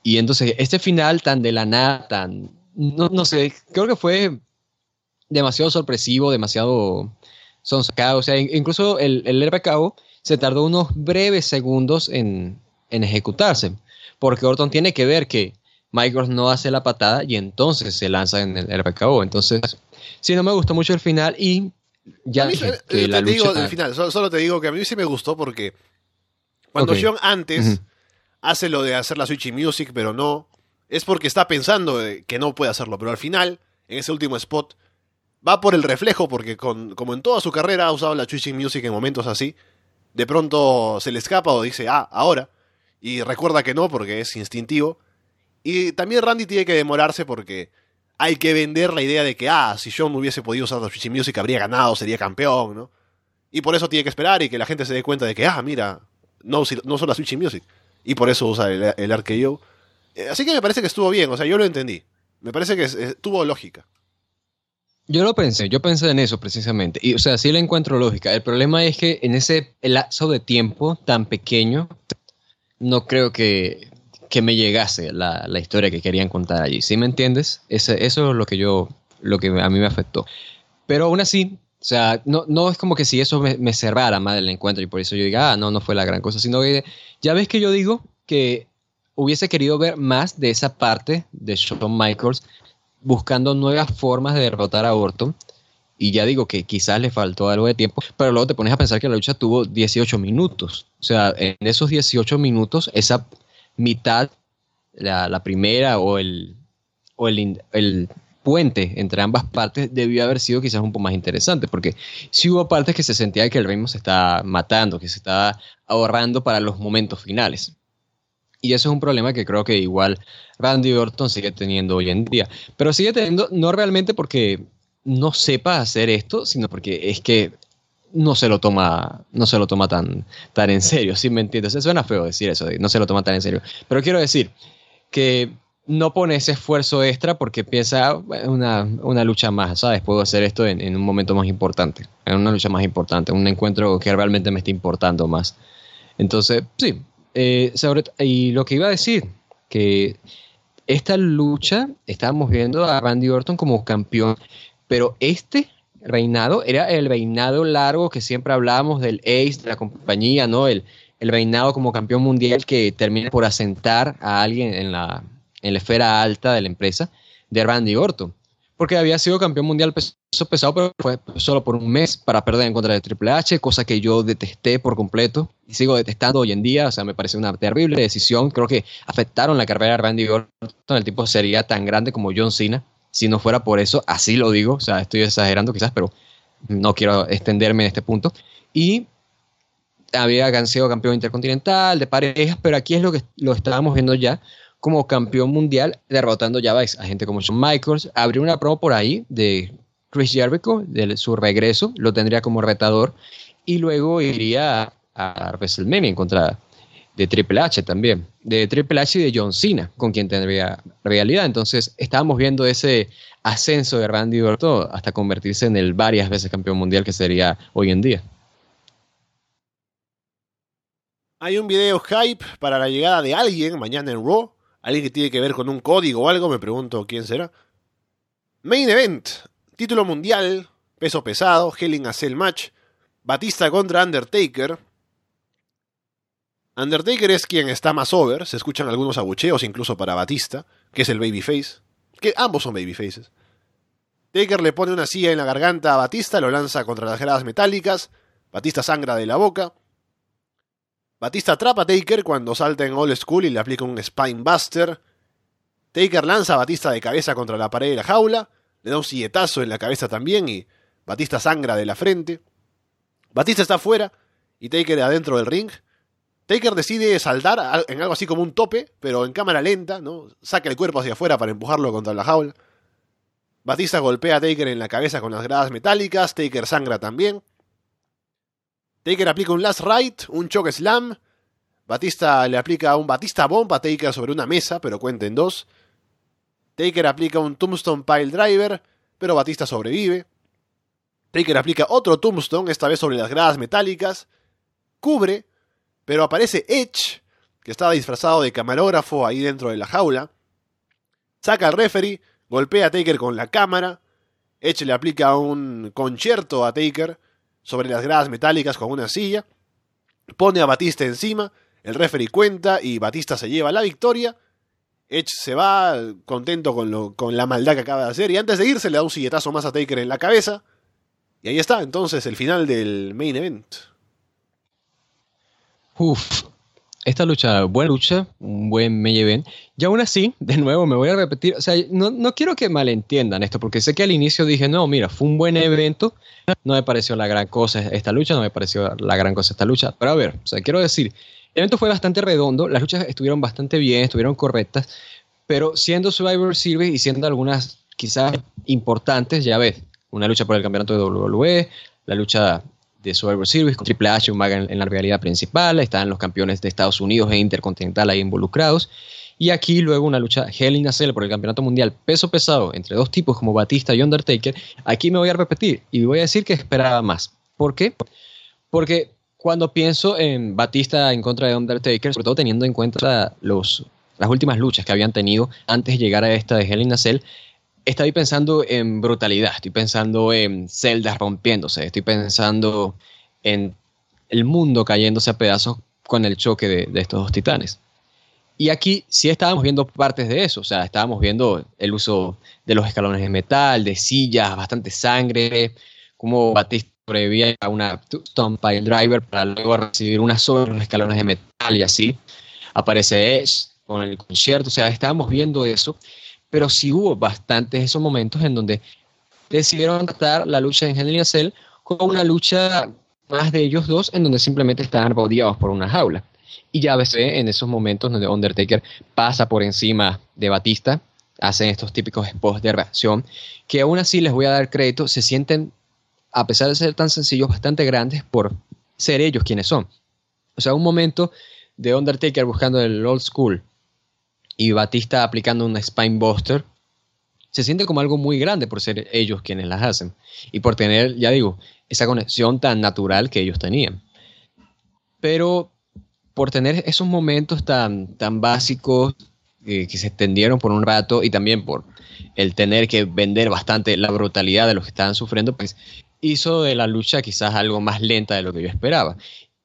Y entonces este final tan de la nada, tan, no, no sé, creo que fue demasiado sorpresivo, demasiado son sacados. O sea, incluso el, el RPKO se tardó unos breves segundos en, ejecutarse, porque Orton tiene que ver que Michaels no hace la patada y entonces se lanza en el RPKO. Entonces, sí, no me gustó mucho el final y ya que, eh, la digo el final, solo, te digo que a mí sí me gustó porque cuando John antes hace lo de hacer la Switch Music, pero no, es porque está pensando que no puede hacerlo, pero al final, en ese último spot, va por el reflejo, porque como en toda su carrera ha usado la Twitching Music en momentos así, de pronto se le escapa o dice, ah, ahora, y recuerda que no, porque es instintivo. Y también Randy tiene que demorarse porque hay que vender la idea de que, ah, si John hubiese podido usar la Twitching Music habría ganado, sería campeón, ¿no? Y por eso tiene que esperar y que la gente se dé cuenta de que, ah, mira, no, no son la Switching Music. Y por eso usa el, el RKO. Eh, así que me parece que estuvo bien, o sea, yo lo entendí. Me parece que tuvo lógica. Yo lo pensé, yo pensé en eso precisamente. Y, o sea, sí le encuentro lógica. El problema es que en ese lapso de tiempo tan pequeño, no creo que, que me llegase la, la, historia que querían contar allí. ¿Sí me entiendes? Ese, eso es lo que yo, lo que a mí me afectó. Pero aún así, o sea, no, no es como que si eso me, me cerrara más el encuentro y por eso yo diga, ah, no, no fue la gran cosa, sino que ya ves que yo digo que hubiese querido ver más de esa parte de Shawn Michaels buscando nuevas formas de derrotar a Orton. Y ya digo que quizás le faltó algo de tiempo, pero luego te pones a pensar que la lucha tuvo 18 minutos. O sea, en esos 18 minutos, esa mitad, la, primera o, el, o el, el puente entre ambas partes debió haber sido quizás un poco más interesante, porque si hubo partes que se sentía que el ritmo se estaba matando, que se estaba ahorrando para los momentos finales. Y eso es un problema que creo que igual Randy Orton sigue teniendo hoy en día. Pero sigue teniendo, no realmente porque no sepa hacer esto, sino porque es que no se lo toma, no se lo toma tan, tan en serio, ¿sí me entiendes? Suena feo decir eso, no se lo toma tan en serio. Pero quiero decir que no pone ese esfuerzo extra porque piensa una, una lucha más, ¿sabes? Puedo hacer esto en, en, un momento más importante, en una lucha más importante, un encuentro que realmente me esté importando más. Entonces, sí, eh, y lo que iba a decir, que esta lucha estábamos viendo a Randy Orton como campeón, pero este reinado era el reinado largo que siempre hablábamos del ace de la compañía, ¿no? El, el reinado como campeón mundial que termina por asentar a alguien en la, en la esfera alta de la empresa de Randy Orton porque había sido campeón mundial peso pesado, pero fue solo por un mes para perder en contra de Triple H, cosa que yo detesté por completo y sigo detestando hoy en día. O sea, me parece una terrible decisión. Creo que afectaron la carrera de Randy Orton. El tipo sería tan grande como John Cena. Si no fuera por eso, así lo digo. O sea, estoy exagerando quizás, pero no quiero extenderme en este punto. Y había sido campeón intercontinental de parejas, pero aquí es lo que lo estábamos viendo ya como campeón mundial, derrotando ya a gente como Shawn Michaels. Abrió una promo por ahí de Chris Jericho, de su regreso, lo tendría como retador, y luego iría a, WrestleMania en contra de Triple H también, de Triple H y de John Cena, con quien tendría realidad. Entonces, estábamos viendo ese ascenso de Randy Orton hasta convertirse en el varias veces campeón mundial que sería hoy en día. Hay un video hype para la llegada de alguien mañana en Raw alguien que tiene que ver con un código o algo, me pregunto quién será. Main Event, título mundial, peso pesado, Hell a Cell Match, Batista contra Undertaker. Undertaker es quien está más over, se escuchan algunos abucheos incluso para Batista, que es el babyface, que ambos son babyfaces. Taker le pone una silla en la garganta a Batista, lo lanza contra las gradas metálicas, Batista sangra de la boca, Batista atrapa a Taker cuando salta en Old School y le aplica un Spine Buster. Taker lanza a Batista de cabeza contra la pared de la jaula, le da un silletazo en la cabeza también y Batista sangra de la frente. Batista está afuera y Taker adentro del ring. Taker decide saltar en algo así como un tope, pero en cámara lenta, ¿no? Saca el cuerpo hacia afuera para empujarlo contra la jaula. Batista golpea a Taker en la cabeza con las gradas metálicas, Taker sangra también. Taker aplica un last right, un choke slam. Batista le aplica un Batista Bomb a Taker sobre una mesa, pero cuenta en dos. Taker aplica un Tombstone Pile Driver, pero Batista sobrevive. Taker aplica otro Tombstone, esta vez sobre las gradas metálicas. Cubre, pero aparece Edge, que estaba disfrazado de camarógrafo ahí dentro de la jaula. Saca al referee, golpea a Taker con la cámara. Edge le aplica un concierto a Taker sobre las gradas metálicas con una silla, pone a Batista encima, el referee cuenta y Batista se lleva la victoria. Edge se va contento con, lo, con la maldad que acaba de hacer y antes de irse le da un silletazo más a Taker en la cabeza. Y ahí está, entonces, el final del main event. Uf, esta lucha, buena lucha, un buen main event. Y aún así, de nuevo, me voy a repetir, o sea, no, no, quiero que malentiendan esto, porque sé que al inicio dije, no, mira, fue un buen evento, no me pareció la gran cosa esta lucha, no me pareció la gran cosa esta lucha, pero a ver, o sea, quiero decir, el evento fue bastante redondo, las luchas estuvieron bastante bien, estuvieron correctas, pero siendo Survivor Series y siendo algunas quizás importantes, ya ves, una lucha por el campeonato de WWE, la lucha de Survivor Series con Triple H Umaga en, en, la realidad principal, estaban los campeones de Estados Unidos e Intercontinental ahí involucrados, y aquí luego una lucha Hell in Cell por el campeonato mundial peso pesado entre dos tipos como Batista y Undertaker, aquí me voy a repetir y voy a decir que esperaba más. ¿Por qué? Porque cuando pienso en Batista en contra de Undertaker, sobre todo teniendo en cuenta los, las últimas luchas que habían tenido antes de llegar a esta de Hell in Cell, estoy pensando en brutalidad, estoy pensando en celdas rompiéndose, estoy pensando en el mundo cayéndose a pedazos con el choque de, estos dos titanes. Y aquí sí estábamos viendo partes de eso, o sea, estábamos viendo el uso de los escalones de metal, de sillas, bastante sangre, como Batista sobrevivía a una Stone Pile Driver para luego recibir una sobre los escalones de metal y así. Aparece Edge con el concierto, o sea, estábamos viendo eso pero sí hubo bastantes esos momentos en donde decidieron tratar la lucha in a Cell como una lucha más de ellos dos, en donde simplemente estaban rodeados por una jaula. Y ya ves en esos momentos donde Undertaker pasa por encima de Batista, hacen estos típicos spots de reacción, que aún así les voy a dar crédito, se sienten, a pesar de ser tan sencillos, bastante grandes por ser ellos quienes son. O sea, un momento de Undertaker buscando el old school y Batista aplicando un Spine Buster, se siente como algo muy grande por ser ellos quienes las hacen y por tener, ya digo, esa conexión tan natural que ellos tenían. Pero por tener esos momentos tan, tan básicos eh, que se extendieron por un rato y también por el tener que vender bastante la brutalidad de los que estaban sufriendo, pues hizo de la lucha quizás algo más lenta de lo que yo esperaba.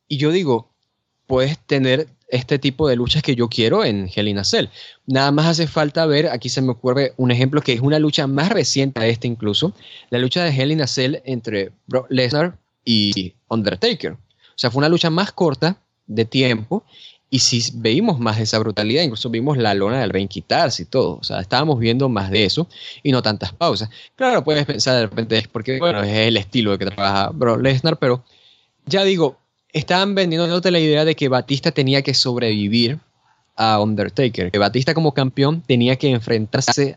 Y yo digo, puedes tener este tipo de luchas que yo quiero en Hell in a Cell. Nada más hace falta ver, aquí se me ocurre un ejemplo que es una lucha más reciente a esta incluso, la lucha de Hell in a Cell entre Brock Lesnar y Undertaker. O sea, fue una lucha más corta de tiempo y si veíamos más esa brutalidad, incluso vimos la lona del ring quitarse y todo. O sea, estábamos viendo más de eso y no tantas pausas. Claro, puedes pensar de repente es porque, bueno, es el estilo de que trabaja Brock Lesnar, pero ya digo, estaban vendiéndote la idea de que Batista tenía que sobrevivir a Undertaker, que Batista como campeón tenía que enfrentarse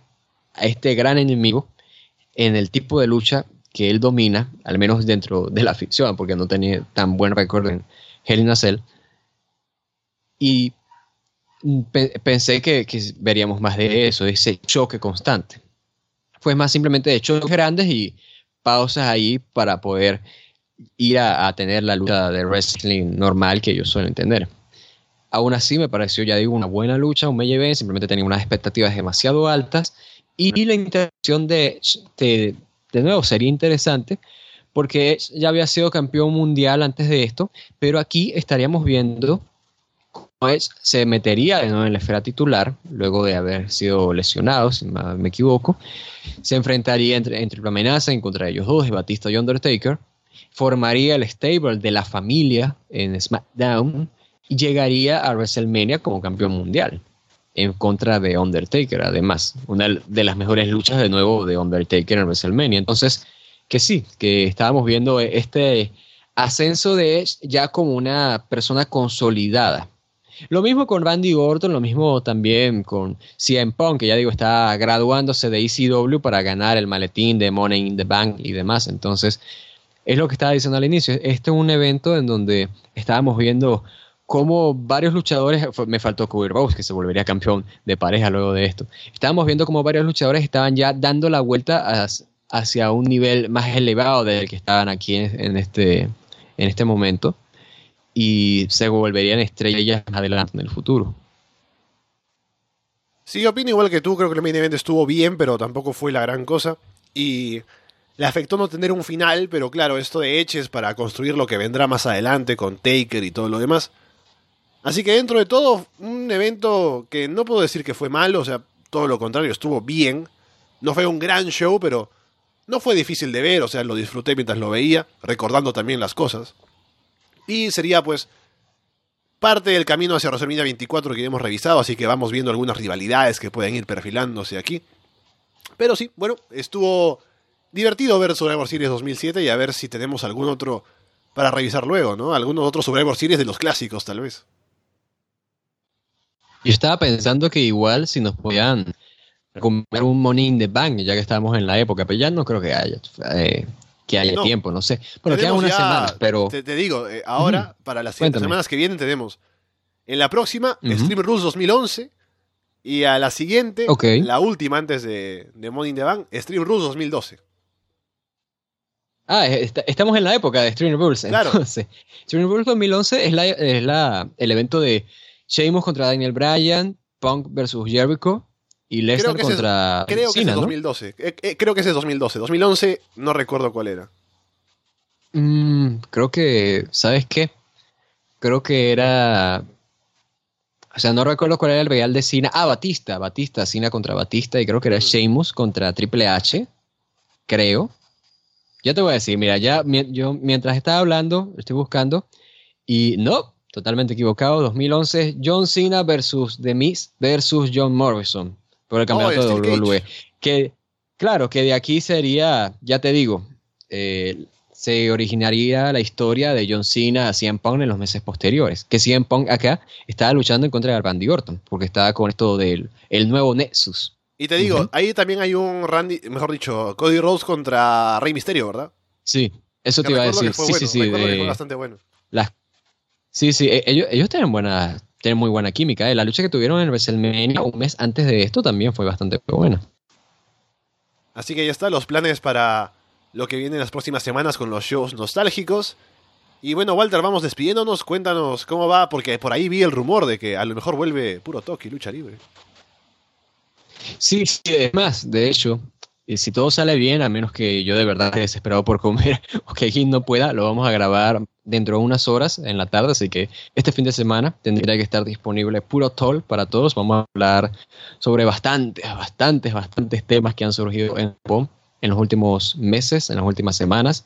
a este gran enemigo en el tipo de lucha que él domina, al menos dentro de la ficción, porque no tenía tan buen récord en Hell in a Cell. Y pe pensé que, que, veríamos más de eso, de ese choque constante. Fue más simplemente de choques grandes y pausas ahí para poder ir a, tener la lucha de wrestling normal que ellos suelen tener. Aún así, me pareció, ya digo, una buena lucha, un event, simplemente tenía unas expectativas demasiado altas. Y la interacción de, de, de nuevo, sería interesante porque ya había sido campeón mundial antes de esto, pero aquí estaríamos viendo cómo es, se metería de nuevo en la esfera titular, luego de haber sido lesionado, si me equivoco, se enfrentaría entre, entre amenaza en contra de ellos dos, Batista y Undertaker, formaría el stable de la familia en SmackDown llegaría a WrestleMania como campeón mundial en contra de Undertaker, además, una de las mejores luchas de nuevo de Undertaker en WrestleMania. Entonces, que sí, que estábamos viendo este ascenso de Edge ya como una persona consolidada. Lo mismo con Randy Orton, lo mismo también con CM Punk, que ya digo, está graduándose de ECW para ganar el maletín de Money in the Bank y demás. Entonces, es lo que estaba diciendo al inicio. Este es un evento en donde estábamos viendo cómo varios luchadores, me faltó Cody Rose, que se volvería campeón de pareja luego de esto. Estábamos viendo cómo varios luchadores estaban ya dando la vuelta hacia un nivel más elevado del que estaban aquí en, este, en este momento y se volverían estrellas más adelante en el futuro. Sí, opino igual que tú, creo que el main event estuvo bien, pero tampoco fue la gran cosa. Y le afectó no tener un final, pero claro, esto de Eches para construir lo que vendrá más adelante con Taker y todo lo demás. Así que dentro de todo, un evento que no puedo decir que fue malo, o sea, todo lo contrario, estuvo bien. No fue un gran show, pero no fue difícil de ver, o sea, lo disfruté mientras lo veía, recordando también las cosas. Y sería pues parte del camino hacia WrestleMania 24 que hemos revisado, así que vamos viendo algunas rivalidades que pueden ir perfilándose aquí. Pero sí, bueno, estuvo divertido ver Survivor Series 2007 y a ver si tenemos algún otro para revisar luego, ¿no? Algunos otros Survivor Series de los clásicos, tal vez. Yo estaba pensando que igual si nos podían comer un Money in the Bank, ya que estamos en la época, pero ya no creo que haya, eh, que haya tiempo, no sé. Bueno, quedan unas semanas, pero... Te, digo, eh, ahora, para las semanas que vienen tenemos en la próxima, Stream Rules 2011, y a la siguiente, la última antes de, de Money in the Bank, Stream Rules 2012. Ah, estamos en la época de Stream Rules. Claro. Entonces, Stream Rules 2011 es, la, es la, el evento de Sheamus contra Daniel Bryan, Punk versus Jericho y Lesnar contra Creo que es 2012. Eh, eh, creo que es 2012. 2011 no recuerdo cuál era. Mm, creo que, ¿sabes qué? Creo que era... O sea, no recuerdo cuál era el real de Cena. Ah, Batista. Batista, Cena contra Batista. Y creo que era mm. Sheamus contra Triple H. Creo. Ya te voy a decir, mira, ya yo mientras estaba hablando, estoy buscando, y no, totalmente equivocado, 2011, John Cena versus The Miz versus John Morrison por el oh, campeonato de WWE. Que, claro, que de aquí sería, ya te digo, eh, se originaría la historia de John Cena a CM Punk en los meses posteriores. Que CM Punk acá estaba luchando en contra de Randy Orton, porque estaba con esto del el nuevo Nexus. Y te digo, ahí también hay un Randy, mejor dicho, Cody Rhodes contra Rey Mysterio, ¿verdad? Sí, eso te iba a decir. Sí, sí, sí, fue bastante bueno. Sí, sí, e-, ellos, ellos tienen buena, tienen muy buena química. ¿eh? La lucha que tuvieron en WrestleMania un mes antes de esto también fue bastante buena. Así que ya está, los planes para lo que viene en las próximas semanas con los shows nostálgicos. Y bueno, Walter, vamos despidiéndonos. Cuéntanos cómo va, porque por ahí vi el rumor de que a lo mejor vuelve puro toque y lucha libre. Sí, sí, es más, de hecho, si todo sale bien, a menos que yo de verdad esté desesperado por comer [LAUGHS] o que alguien no pueda, lo vamos a grabar dentro de unas horas en la tarde, así que este fin de semana tendría que estar disponible Puro Toll para todos. Vamos a hablar sobre bastantes, bastantes, bastantes temas que han surgido en Japón en los últimos meses, en las últimas semanas,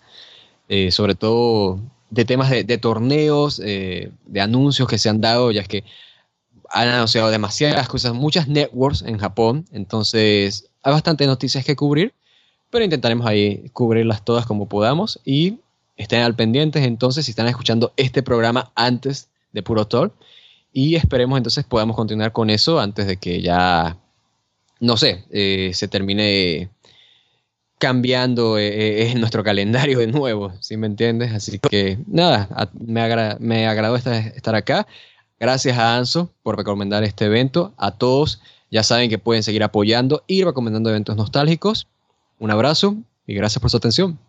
eh, sobre todo de temas de, torneos, eh, de anuncios que se han dado, ya es que han anunciado demasiadas cosas, muchas networks en Japón, entonces hay bastantes noticias que cubrir, pero intentaremos ahí cubrirlas todas como podamos y estén al pendientes entonces si están escuchando este programa antes de Puro Talk y esperemos entonces podamos continuar con eso antes de que ya, no sé, eh, se termine cambiando eh, eh, nuestro calendario de nuevo, si me entiendes? Así que nada, me, me agradó estar acá. Gracias a Anso por recomendar este evento. A todos ya saben que pueden seguir apoyando y recomendando eventos nostálgicos. Un abrazo y gracias por su atención.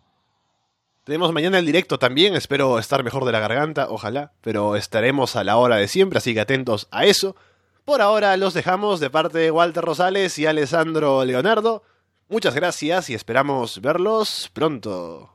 Tenemos mañana el directo también, espero estar mejor de la garganta, ojalá, pero estaremos a la hora de siempre, así que atentos a eso. Por ahora los dejamos de parte de Walter Rosales y Alessandro Leonardo. Muchas gracias y esperamos verlos pronto.